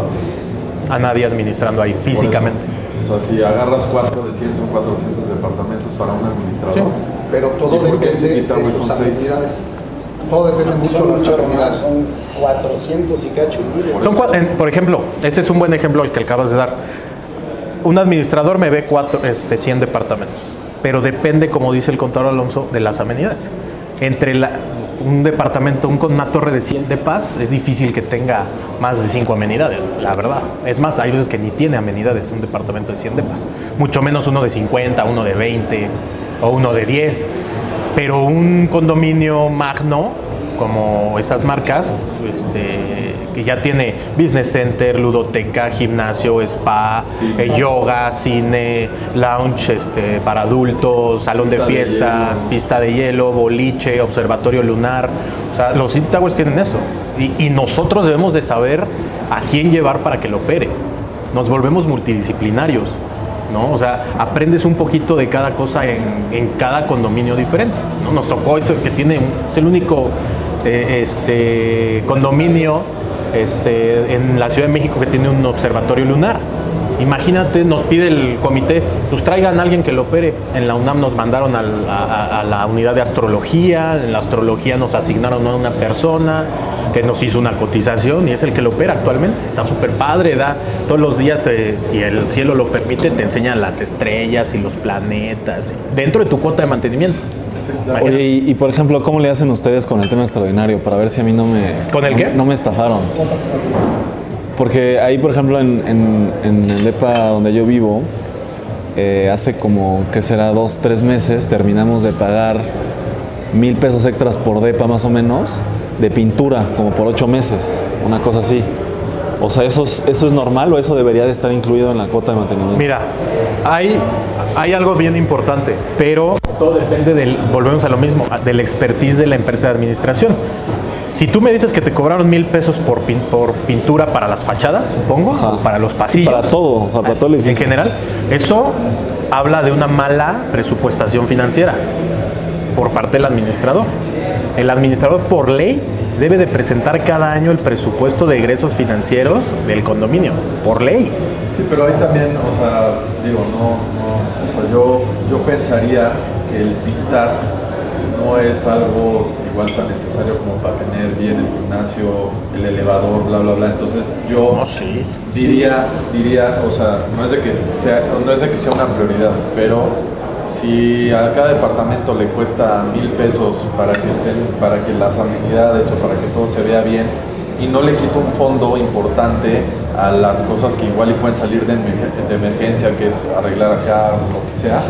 a nadie administrando ahí por físicamente. O sea, si agarras 4 de 100 son 400 departamentos para un administrador. Sí. pero todo ¿Y por depende de sus son seis? habilidades. Todo depende mucho de sus mucho más, habilidades. son 400 y cacho. ¿no? Son en- por ejemplo, ese es un buen ejemplo el que acabas de dar. Un administrador me ve cuatro, este, 100 departamentos, pero depende, como dice el contador Alonso, de las amenidades. Entre la- un departamento, un, con una torre de 100 de paz, es difícil que tenga más de 5 amenidades, la verdad. Es más, hay veces que ni tiene amenidades un departamento de 100 de paz, mucho menos uno de 50, uno de 20 o uno de 10. Pero un condominio magno, como esas marcas, este, que ya tiene business center, ludoteca, gimnasio, spa, eh, yoga, cine, lounge este, para adultos, salón de Pista de fiestas, pista de hielo, boliche, observatorio lunar. O sea, los City Towers tienen eso. Y, y nosotros debemos de saber a quién llevar para que lo opere. Nos volvemos multidisciplinarios. ¿no? O sea, aprendes un poquito de cada cosa en, en cada condominio diferente. ¿no? Nos tocó eso que tiene, es el único eh, este, condominio este, en la Ciudad de México que tiene un observatorio lunar. Imagínate, nos pide el comité, pues traigan a alguien que lo opere. En la UNAM nos mandaron a, la unidad de astrología, en la astrología nos asignaron a una persona que nos hizo una cotización y es el que lo opera actualmente. Está súper padre, da todos los días, si el cielo lo permite, te enseñan las estrellas y los planetas, dentro de tu cuota de mantenimiento. Oye, y, y, por ejemplo, ¿cómo le hacen ustedes con el tema extraordinario? Para ver si a mí no me... ¿Con el no- qué? No me estafaron. Porque ahí, por ejemplo, en, en- en el DEPA donde yo vivo, eh, hace como, que será? Dos, tres meses, terminamos de pagar mil pesos extras por DEPA más o menos, de pintura, como por ocho meses, una cosa así. O sea, ¿eso es, ¿eso es normal o eso debería de estar incluido en la cuota de mantenimiento? Mira, hay, hay algo bien importante, pero todo depende del, volvemos a lo mismo, del expertise de la empresa de administración. Si tú me dices que te cobraron mil pesos por, pin- por pintura para las fachadas, supongo, Ajá. para los Sí, pasillos. para todo, o sea, para todo el En edificio. general, eso habla de una mala presupuestación financiera por parte del administrador. El administrador, por ley, debe de presentar cada año el presupuesto de egresos financieros del condominio, por ley. Sí, pero ahí también, o sea, digo, no, no, o sea, yo, yo pensaría el pintar no es algo igual tan necesario como para tener bien el gimnasio, el elevador, bla, bla, bla. Entonces yo diría, diría, o sea, no es, de que sea, no es de que sea una prioridad, pero si a cada departamento le cuesta mil pesos para que estén, para que las amenidades o para que todo se vea bien, y no le quito un fondo importante a las cosas que igual y pueden salir de, emergen- de emergencia, que es arreglar acá o lo que sea,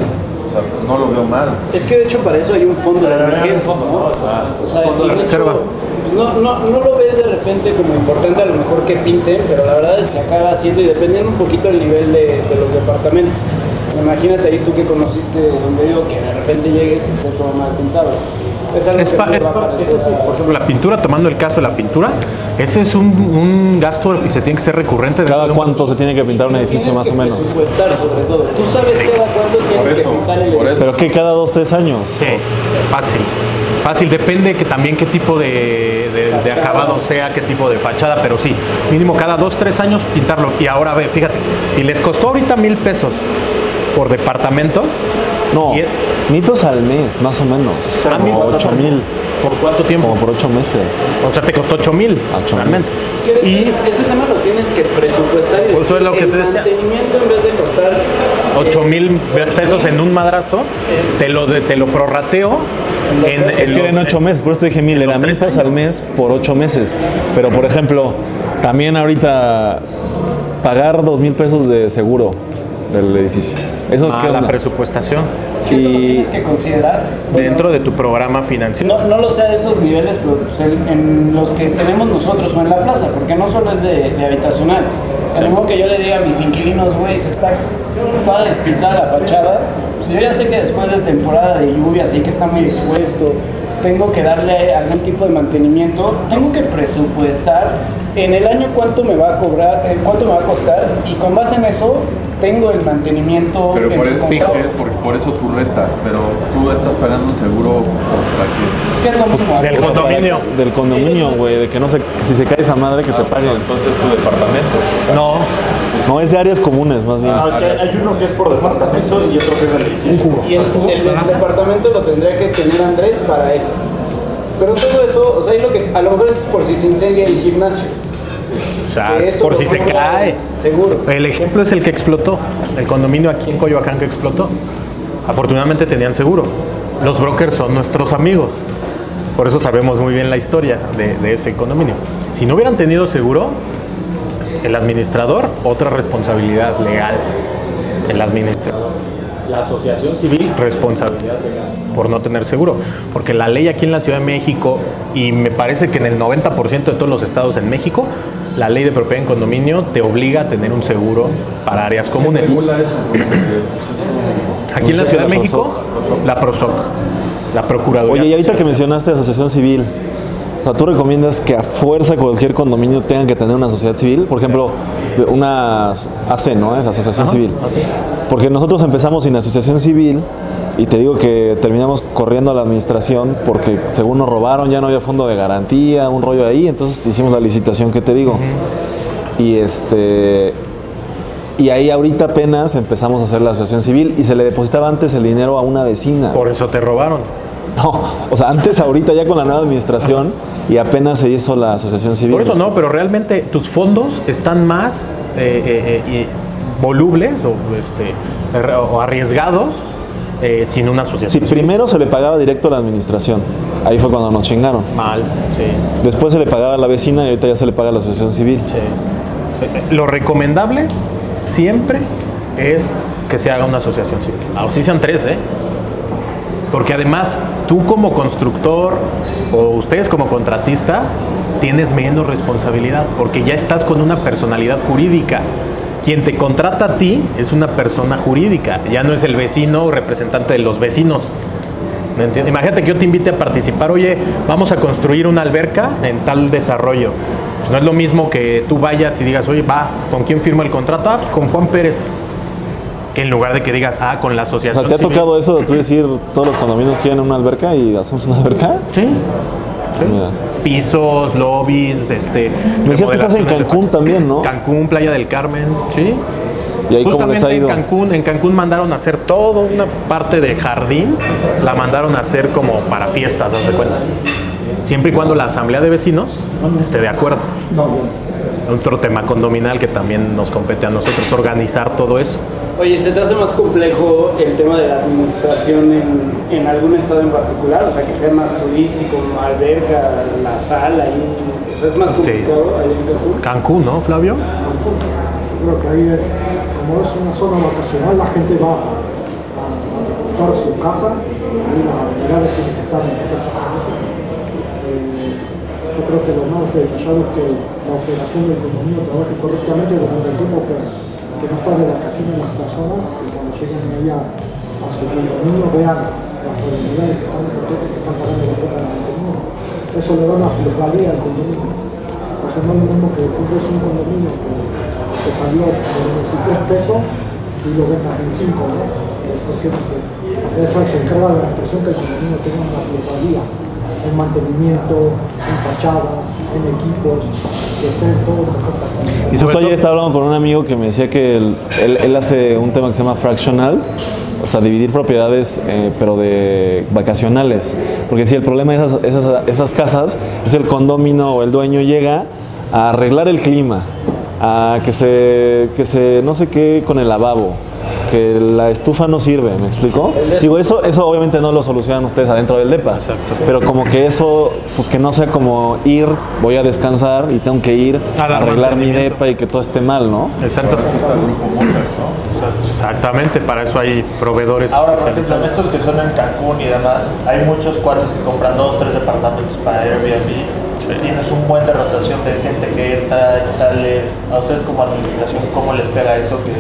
sea, no lo veo mal. Es que de hecho para eso hay un fondo de emergencia, ¿no? O sea, Fondo de y de hecho, reserva. pues no, no, no lo ves de repente como importante a lo mejor que pinten, pero la verdad es que acaba siendo y dependiendo un poquito el nivel de, de los departamentos. Imagínate ahí tú que conociste donde digo que de repente llegues y esté todo mal pintado. Es algo Es que pa- es eso sí, por ejemplo, la pintura, tomando el caso de la pintura, ese es un, un gasto y se tiene que ser recurrente. ¿Cada cuánto se tiene que pintar un edificio más que o menos? presupuestar sobre todo. Tú sabes cada cuánto tienes eso, que pintar el edificio. Pero que cada dos, tres años. Sí, fácil. Fácil, depende que también qué tipo de, de- de acabado sea, qué tipo de fachada, pero sí, mínimo cada dos, tres años pintarlo. Y ahora ve, fíjate, si les costó ahorita mil pesos por departamento, No, Y- mil pesos al mes, más o menos. Ah, mil. Como ocho mil, ¿por cuánto tiempo? como por ocho meses. O sea, te costó 8 mil, Ocho mil. realmente. Es que Y ese tema lo tienes que presupuestar y Por eso es lo que el te decía. mantenimiento en vez de costar 8 mil pesos en un madrazo, te lo, de- te lo prorrateo en, Es en que lo- eran ocho meses, por eso te dije mil, en era mil pesos al mes por ocho meses. Pero por ejemplo, también ahorita pagar dos mil pesos de seguro del edificio. Eso Ah, qué la onda? presupuestación Es que eso lo Y- tienes que considerar. dentro de tu programa financiero. No, no lo sé a esos niveles, pero pues, en, en los que tenemos nosotros o en la plaza, porque no solo es de, de habitacional. O sea, mismo que yo le diga a mis inquilinos, güey, se está toda despintada la fachada, pues yo ya sé que después de temporada de lluvia, sé que está muy expuesto, tengo que darle algún tipo de mantenimiento, tengo que presupuestar en el año cuánto me va a cobrar, eh, cuánto me va a costar, y con base en eso tengo el mantenimiento Pero por, el- por- por eso tú rentas, pero tú estás pagando un seguro para que... Es que es lo mismo. Del sea, condominio. Del condominio, güey, de que no sé, que si se cae esa madre que te paguen. Entonces tu departamento. No, No, es de áreas comunes, más bien. No, es que hay uno que es por departamento y otro que es del edificio. Y el, el del departamento lo tendría que tener Andrés para él. Pero todo eso, o sea, lo que a lo mejor es por si se incendia el gimnasio. o sea, por si se cae. Seguro. El ejemplo es el que explotó, el condominio aquí en Coyoacán que explotó. Afortunadamente tenían seguro. Los brokers son nuestros amigos. Por eso sabemos muy bien la historia de, de ese condominio. Si no hubieran tenido seguro, el administrador, otra responsabilidad legal. El administrador. La asociación civil, responsabilidad legal por no tener seguro. Porque la ley aquí en la Ciudad de México, y me parece que en el 90% de todos los estados en México, la ley de propiedad en condominio te obliga a tener un seguro para áreas comunes. Regula eso, pues. Aquí en la ¿Cómo se Ciudad de? México, la PROSOC, la Procuraduría. Oye, y ahorita que mencionaste asociación civil, o sea, ¿tú recomiendas que a fuerza cualquier condominio tenga que tener una sociedad civil? Por ejemplo, una AC, ¿no? Es asociación civil. Porque nosotros empezamos sin asociación civil y te digo que terminamos corriendo a la administración porque según nos robaron ya no había fondo de garantía, un rollo ahí, entonces hicimos la licitación que te digo. Y este y ahí ahorita apenas empezamos a hacer la asociación civil y se le depositaba antes el dinero a una vecina. Por eso te robaron. No, o sea, antes ahorita ya con la nueva administración y apenas se hizo la asociación civil. Por eso no, pero realmente tus fondos están más eh, eh, eh, y volubles o, este, o arriesgados eh, sin una Sí, asociación. primero se le pagaba directo a la administración. Ahí fue cuando nos chingaron. Mal, sí. Después se le pagaba a la vecina y ahorita ya se le paga a la asociación civil. sí. Eh, eh, Lo recomendable siempre es que se haga una asociación civil. Así sean tres, ¿eh? Porque además, tú como constructor o ustedes como contratistas, tienes menos responsabilidad porque ya estás con una personalidad jurídica. Quien te contrata a ti es una persona jurídica, ya no es el vecino o representante de los vecinos. Imagínate que yo te invite a participar, oye, vamos a construir una alberca en tal desarrollo. Pues no es lo mismo que tú vayas y digas, oye, va, ¿con quién firma el contrato? Ah, pues con Juan Pérez. Que en lugar de que digas, ah, con la O asociación. sea, ¿te ha civil. tocado eso de tú decir todos los condominios quieren una alberca y hacemos una alberca? Sí. Mira. Pisos, lobbies, este. Me decías que estás en Cancún también, ¿no? Cancún, Playa del Carmen, sí. ¿Y ahí cómo les Justamente ha ido? en Cancún, en Cancún mandaron a hacer toda una parte de jardín, la mandaron a hacer como para fiestas, haz de cuenta. Siempre y cuando la asamblea de vecinos esté de acuerdo. No, bien. Otro tema condominal que también nos compete a nosotros, organizar todo eso. Oye, ¿se te hace más complejo el tema de la administración en, en algún estado en particular? O sea, que sea más turístico, alberca, la sala, ahí, o sea, es más Sí. complicado ahí en Cancún. Cancún, ¿no, Flavio? Creo que ahí es, como es una zona vacacional, la gente va a, a disfrutar su casa y las unidades tienen que estar en perfectas condiciones. Eh, yo creo que lo más detallado es que la operación del condominio trabaje correctamente durante el tiempo que, que no están de vacaciones las personas, que cuando lleguen ahí a, su condominio vean las unidades que están que están pagando la cuota del condominio. Eso le da una plusvalía al condominio. O sea, no es lo mismo que compres un condominio que, que salió por 23 pesos y lo vendas en 5, ¿no? Por cierto, esa se encarga de la administración que el condominio tenga una plusvalía en mantenimiento, en fachadas, en equipos, que estén todos. Y Justo ayer estaba hablando con un amigo que me decía que él, él- él hace un tema que se llama fractional, o sea, dividir propiedades, eh, pero de vacacionales. Porque si el problema de esas, esas, esas casas es el condomino o el dueño llega a arreglar el clima, a que se, que se no sé qué con el lavabo, que la estufa no sirve, ¿me explico? Digo, eso, eso obviamente no lo solucionan ustedes adentro del DEPA, pero como que eso, pues que no sea como ir, voy a descansar y tengo que ir A arreglar mi. DEPA y que todo esté mal, ¿no? exacto. Así está el grupo Mozart, ¿no? Exactamente, para eso hay proveedores Ahora, por ejemplo, estos que son en Cancún y demás, hay muchos cuates que compran dos, tres departamentos para Airbnb. Tienes un buen de rotación de gente que entra y sale. A ustedes como administración, ¿cómo les pega eso? Que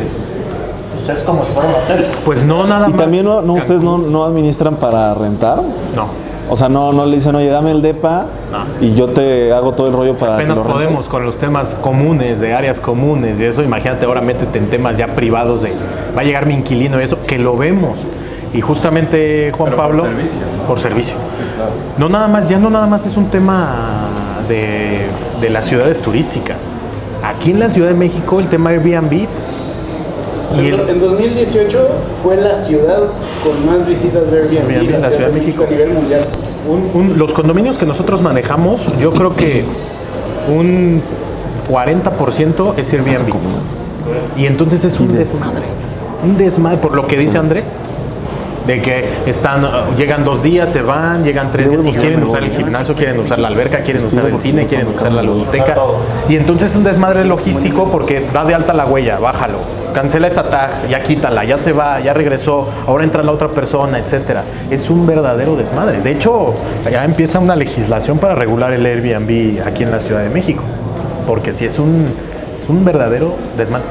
ustedes como si fuera un hotel. Pues no nada Y más. también no, ustedes no, no administran para rentar. No. O sea, no, no le dicen, oye, dame el DEPA No. y yo te hago todo el rollo para Apenas que lo podemos rentes. con los temas comunes, de áreas comunes y eso. Imagínate ahora métete en temas ya privados de va a llegar mi inquilino y eso, que lo vemos. Y justamente Juan Pero por Pablo. servicio, ¿no? Por servicio. No nada más, ya no nada más es un tema de, de las ciudades turísticas. Aquí en la Ciudad de México el tema Airbnb y el- En 2018 fue la ciudad con más visitas de Airbnb, Airbnb en la Ciudad de México. a nivel mundial. Un- un- los condominios que nosotros manejamos, yo creo que un 40% es Airbnb. Y entonces es un desmadre. Un desmadre, por lo que dice Andrés. De que están, uh, llegan dos días, se van, llegan tres días y quieren usar el gimnasio, quieren usar la alberca, quieren usar el cine, quieren usar la ludoteca. Y entonces es un desmadre logístico porque da de alta la huella, bájalo, cancela esa tag, ya quítala, ya se va, ya regresó, ahora entra la otra persona, etcétera. Es un verdadero desmadre. De hecho, ya empieza una legislación para regular el Airbnb aquí en la Ciudad de México. Porque si es un, es un verdadero desmadre.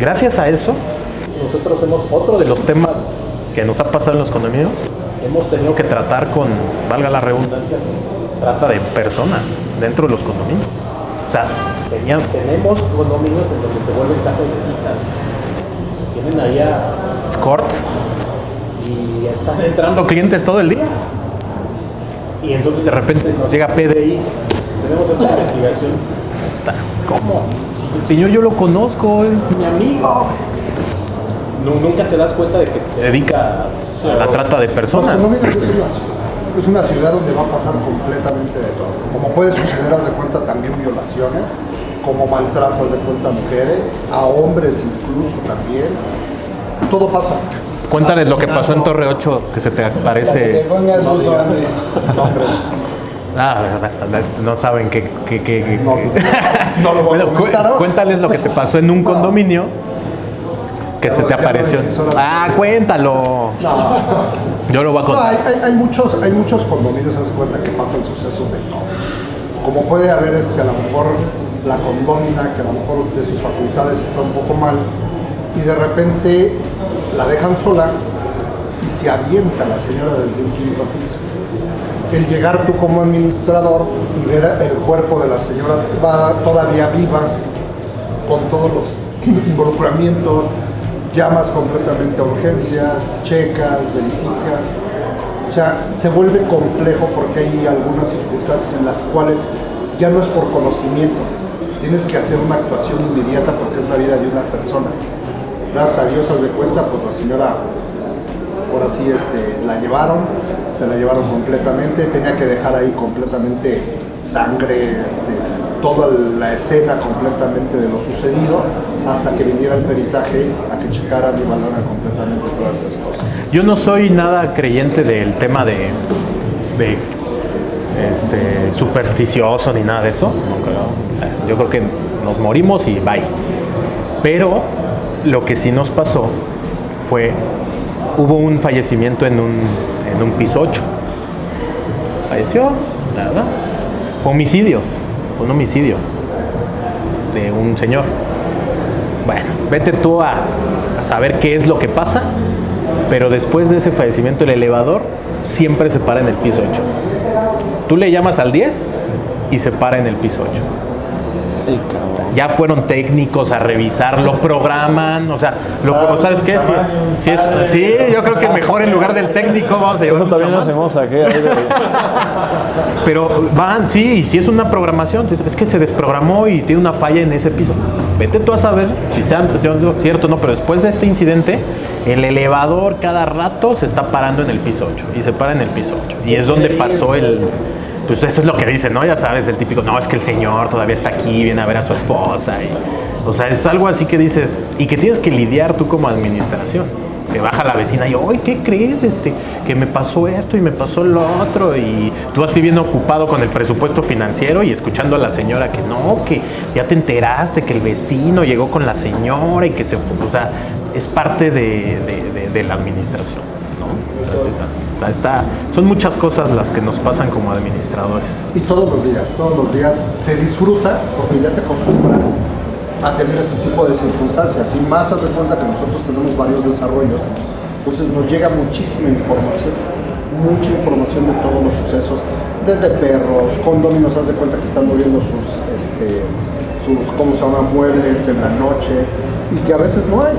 Gracias a eso, nosotros hemos otro de los temas que nos ha pasado en los condominios. Hemos tenido que tratar con, valga la redundancia, trata de personas dentro de los condominios. O sea, tenían- tenemos condominios en donde se vuelven casas de citas. Tienen allá escort y están entrando clientes todo el día. Y entonces de repente nos llega PDI, tenemos esta investigación. ¿Cómo? Señor yo lo conozco, es mi amigo. No, nunca te das cuenta de que se dedica a la trata de Los personas. condominios es una, es una ciudad donde va a pasar completamente de todo. Como puede suceder, haz de cuenta, también violaciones, como maltratos de cuenta a mujeres, a hombres incluso también. Todo pasa. Cuéntales lo que pasó en Torre 8, que se te parece. Ah, no saben que. que- que- que- No, no lo voy a Bueno, cu- comentar ahora. cuéntales lo que te pasó en un condominio que se te apareció. es Ah, cuéntalo. Yo lo voy a No, hay, contar. hay- hay muchos, hay muchos condominios, de cuenta, que pasan sucesos de todo. Como puede haber este, a lo mejor la condómina, que a lo mejor de sus facultades está un poco mal, y de repente la dejan sola y se avienta la señora desde un quinto piso. El llegar tú como administrador y ver el cuerpo de la señora va todavía viva, con todos los involucramientos, llamas completamente a urgencias, checas, verificas. O sea, se vuelve complejo porque hay algunas circunstancias en las cuales ya no es por conocimiento, tienes que hacer una actuación inmediata porque es la vida de una persona. Gracias a de cuenta, pues la señora, por así, este, la llevaron, se la llevaron completamente, tenía que dejar ahí completamente sangre, este, toda la escena completamente de lo sucedido, hasta que viniera el peritaje a que checaran y valoraran completamente todas esas cosas. Yo no soy nada creyente del tema de, este, supersticioso ni nada de eso. Yo creo que nos morimos y bye. Pero lo que sí nos pasó fue, hubo un fallecimiento en un, en un piso 8. Falleció, nada. Homicidio, un homicidio de un señor. Bueno, vete tú a, saber qué es lo que pasa, pero después de ese fallecimiento el elevador siempre se para en el piso 8. Tú le llamas al 10 y se para en el piso 8. Ya fueron técnicos a revisar, lo programan, o sea, lo, ¿sabes qué? Sí, sí, es- sí, yo creo que mejor en lugar del técnico vamos a llevar Eso también lo hacemos aquí. Pero van, sí, y si es una programación, es que se desprogramó y tiene una falla en ese piso. Vete tú a saber si sea cierto o no, pero después de este incidente, el elevador cada rato se está parando en el piso 8 y se para en el piso 8. Y es donde pasó el. Pues eso es lo que dicen, ¿no? Ya sabes, el típico, no, es que el señor todavía está aquí, viene a ver a su esposa. O sea, es algo así que dices, y que tienes que lidiar tú como administración. Que baja la vecina y, oye, ¿qué crees? Este, que me pasó esto y me pasó lo otro. Y tú así bien ocupado con el presupuesto financiero y escuchando a la señora que no, que ya te enteraste que el vecino llegó con la señora y que se fue. O sea, es parte de- de la administración, ¿no? Entonces, está- son muchas cosas las que nos pasan como administradores. Y todos los días, todos los días se disfruta porque ya te acostumbras a tener este tipo de circunstancias. Y más haz de cuenta que nosotros tenemos varios desarrollos, entonces nos llega muchísima información, mucha información de todos los sucesos, desde perros, condominios, haz de cuenta que están moviendo sus, este, sus, ¿cómo se llama?, muebles en la noche y que a veces no hay.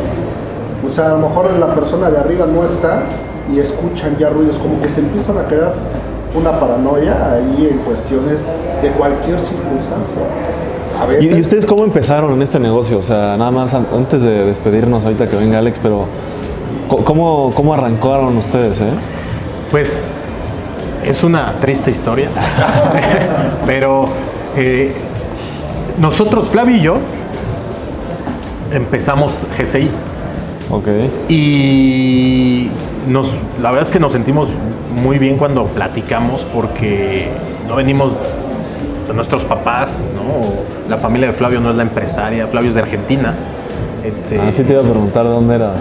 O sea, a lo mejor la persona de arriba no está y escuchan ya ruidos, como que se empiezan a crear una paranoia ahí en cuestiones de cualquier circunstancia. A ¿Y, veces, y ustedes cómo empezaron en este negocio? O sea, nada más an- antes de despedirnos ahorita que venga Alex, pero ¿cómo, cómo arrancaron ustedes? Eh? Pues es una triste historia, pero eh, nosotros, Flavio y yo, empezamos GCI Ok. y nos, la verdad es que nos sentimos muy bien cuando platicamos porque no venimos de nuestros papás, ¿no? La familia de Flavio no es la empresaria, Flavio es de Argentina. Este, Así te iba a preguntar de dónde eras.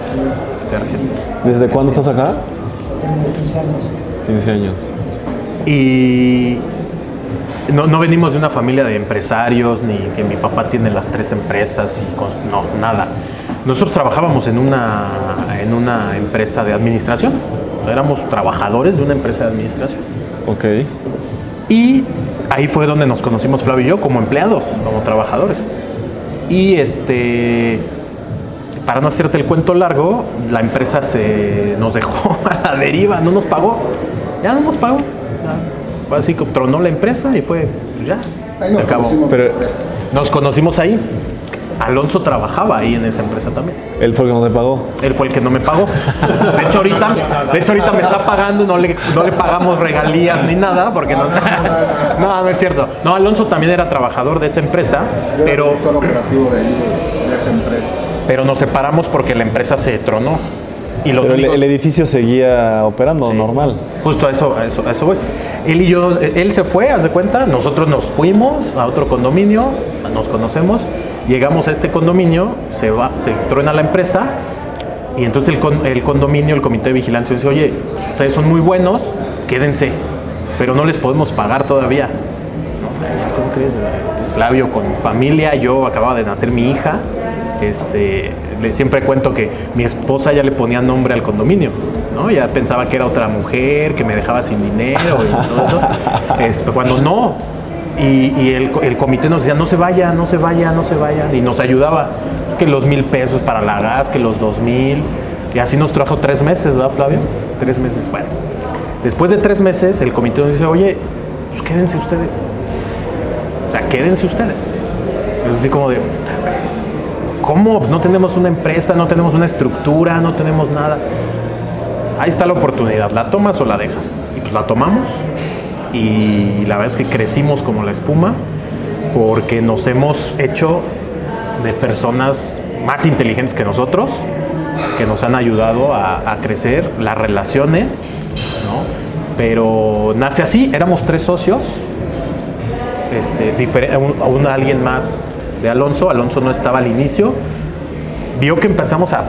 de Argentina. ¿Desde cuándo estás acá? Tengo 15 años. 15 años. Y no, no venimos de una familia de empresarios, ni que mi papá tiene las tres empresas, y con- no, nada. Nosotros trabajábamos en una, en una empresa de administración. Éramos trabajadores de una empresa de administración. Ok. Y ahí fue donde nos conocimos Flavio y yo como empleados, como trabajadores. Y este, para no hacerte el cuento largo, la empresa se nos dejó a la deriva, no nos pagó. Ya no nos pagó. Ya. Fue así que tronó la empresa y fue, pues ya, ahí se nos acabó. conocimos Pero-. Nos conocimos ahí. Alonso trabajaba ahí en esa empresa también. Él fue el que no te pagó. Él fue el que no me pagó. De hecho, ahorita, de hecho, ahorita me está pagando, no le, no le pagamos regalías ni nada, porque no, no, no es cierto. No, Alonso también era trabajador de esa empresa, pero, director operativo de ahí, de, de esa empresa. pero nos separamos porque la empresa se tronó. Y los Pero el, únicos- el edificio seguía operando Sí. normal. Justo a eso, a eso, a eso voy. Él y yo, él se fue, haz de cuenta, nosotros nos fuimos a otro condominio, nos conocemos, llegamos a este condominio, se va, se truena la empresa, y entonces el, con- el condominio, el comité de vigilancia dice, oye, ustedes son muy buenos, quédense, pero no les podemos pagar todavía. ¿cómo crees? Flavio con familia, yo acababa de nacer mi hija, este, le, siempre cuento que mi esposa ya le ponía nombre al condominio, ¿no? Ya pensaba que era otra mujer, que me dejaba sin dinero y todo eso. Este, cuando no. Y, el, comité nos decía, no se vaya, no se vaya, no se vayan. Y nos ayudaba, que los mil pesos para la gas, que los dos mil. Y así nos trajo tres meses, ¿verdad, Flavio? Tres meses, bueno. Después de tres meses, el comité nos dice, oye, pues quédense ustedes. O sea, quédense ustedes. Es así como de, ¿cómo? Pues no tenemos una empresa, no tenemos una estructura, no tenemos nada. Ahí está la oportunidad, ¿la tomas o la dejas? Y pues la tomamos y la verdad es que crecimos como la espuma porque nos hemos hecho de personas más inteligentes que nosotros, que nos han ayudado a, crecer las relaciones. Pero nace así, éramos tres socios, este, un, un alguien más de Alonso, Alonso no estaba al inicio, vio que empezamos a...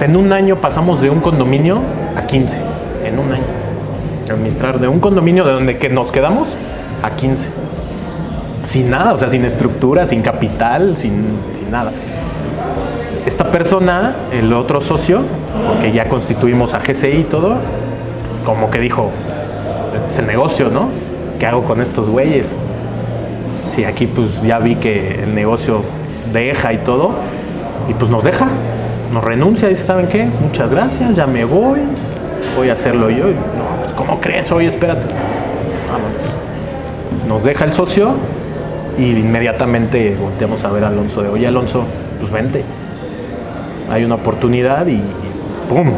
En un año pasamos de un condominio a 15, en un año. Administrar de un condominio de donde que nos quedamos a 15. Sin nada, o sea, sin estructura, sin capital, sin, sin nada. Esta persona, el otro socio, porque ya constituimos a GCI y todo, como que dijo, este es el negocio, ¿no? ¿Qué hago con estos güeyes? Sí, aquí pues ya vi que el negocio deja y todo, y pues nos deja, nos renuncia, dice, ¿saben qué? Muchas gracias, ya me voy, voy a hacerlo yo. ¿Cómo crees? Oye, espérate. Vámonos. Nos deja el socio y inmediatamente volteamos a ver a Alonso de, oye Alonso, pues vente. Hay una oportunidad y, y ¡pum!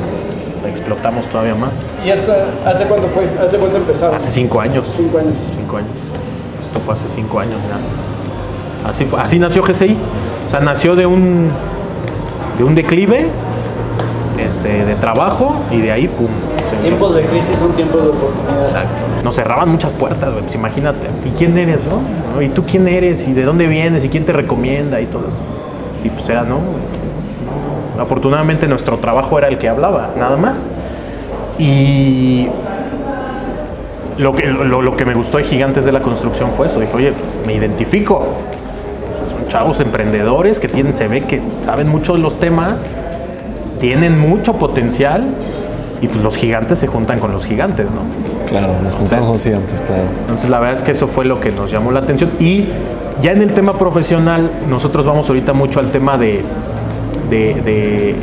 Explotamos todavía más. ¿Y esto hace cuánto fue? ¿Hace cuánto empezaron? Hace cinco años. Cinco años. Cinco años. Esto fue hace cinco años ya. Así, fue, así nació GCI. O sea, nació de un, de un declive este, de trabajo y de ahí, ¡pum! Tiempos de crisis son tiempos de oportunidad. Exacto. Nos cerraban muchas puertas, güey. Pues imagínate. ¿Y quién eres, no? ¿No? ¿Y tú quién eres? ¿Y de dónde vienes? ¿Y quién te recomienda? Y todo eso. Y pues era, no. Afortunadamente nuestro trabajo era el que hablaba, nada más. Y lo que, lo, lo que me gustó de Gigantes de la Construcción fue eso. Dije, oye, me identifico. Son chavos emprendedores que tienen, se ve que saben mucho de los temas, tienen mucho potencial y pues los gigantes se juntan con los gigantes, ¿no? Claro, nos juntamos con gigantes, claro. Entonces la verdad es que eso fue lo que nos llamó la atención. Y ya en el tema profesional, nosotros vamos ahorita mucho al tema de, de, de-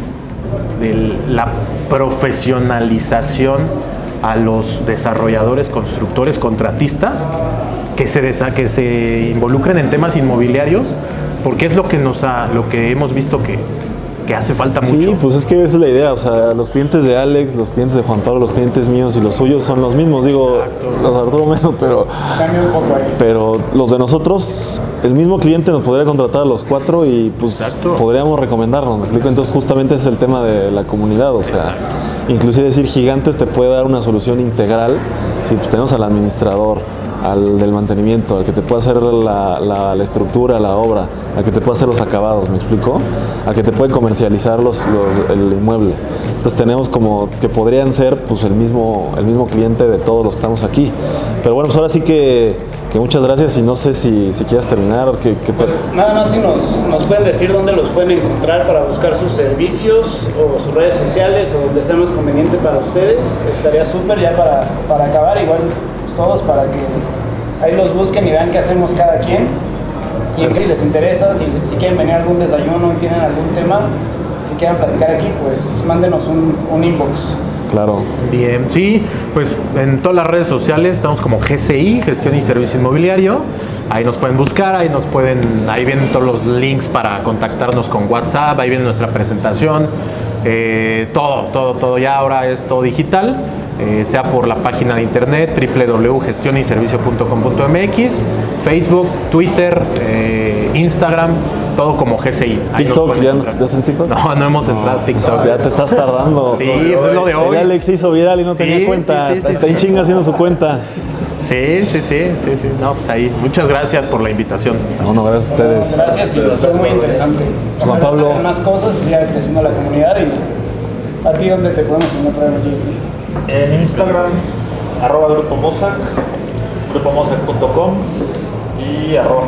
de la profesionalización a los desarrolladores, constructores, contratistas que se, desa- que se involucren en temas inmobiliarios, porque es lo que, nos ha, lo que hemos visto que, que hace falta mucho. Sí, pues es que esa es la idea. O sea, los clientes de Alex, los clientes de Juan Pablo, los clientes míos y los suyos son los mismos. Digo, los de Arturo menos, pero, Cambia un poco ahí. pero los de nosotros, el mismo cliente nos podría contratar a los cuatro y pues Exacto. podríamos recomendarnos. ¿me explico? Entonces, justamente ese es el tema de la comunidad. O sea, inclusive decir gigantes te puede dar una solución integral. Si pues, tenemos al administrador, al del mantenimiento, al que te puede hacer la, la- estructura, la obra, al que te puede hacer los acabados, ¿me explico? Al que te puede comercializar los, los- el inmueble. Entonces tenemos como que podrían ser pues el mismo, el mismo cliente de todos los que estamos aquí. Pero bueno, pues ahora sí que, que muchas gracias y no sé si, si quieras terminar. Que, que te- Nada más si nos, nos pueden decir dónde los pueden encontrar para buscar sus servicios o sus redes sociales o donde sea más conveniente para ustedes. Estaría súper ya para, para acabar, igual pues, todos para que ahí los busquen y vean qué hacemos cada quien. Y en qué si les interesa, si, si quieren venir a algún desayuno y tienen algún tema que quieran platicar aquí, pues mándenos un, un inbox. claro. Bien, sí, pues en todas las redes sociales estamos como GCI, Gestión y Servicio Inmobiliario. Ahí nos pueden buscar, ahí nos pueden, ahí vienen todos los links para contactarnos con WhatsApp, ahí viene nuestra presentación, eh, todo, todo, todo ya ahora es todo digital, eh, sea por la página de internet www.gestionyservicio.com.mx, Facebook, Twitter, eh, Instagram, todo como GCI. Ahí TikTok, ¿ya, no- estás en TikTok? No, no hemos entrado a TikTok. Ya te estás tardando. Sí, pues es lo de hoy. Alex se hizo viral y no Sí, tenía cuenta. sí, sí, Está en sí. chinga haciendo su cuenta. Sí, sí, sí, sí, sí. No, pues ahí. Muchas gracias por la invitación. No, no, gracias a ustedes. Gracias y estuvo muy interesante. Juan Pablo. hacer más cosas y siga creciendo la comunidad y a ti dónde te podemos encontrar. En Instagram, arroba Grupo Mossack, grupomosac.com y arroba.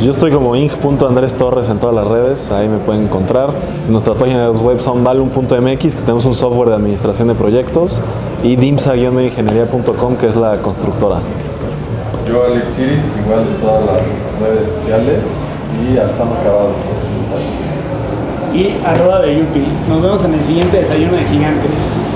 Yo estoy como ing.andrés Torres en todas las redes, ahí me pueden encontrar. En nuestra página web son valum.mx, que tenemos un software de administración de proyectos, y dimsa-ingeniería.com, que es la constructora. Yo, Alex Iris, igual de todas las redes sociales y Alzamo Acabado. Y arroba de Yupi. Nos vemos en el siguiente desayuno de gigantes.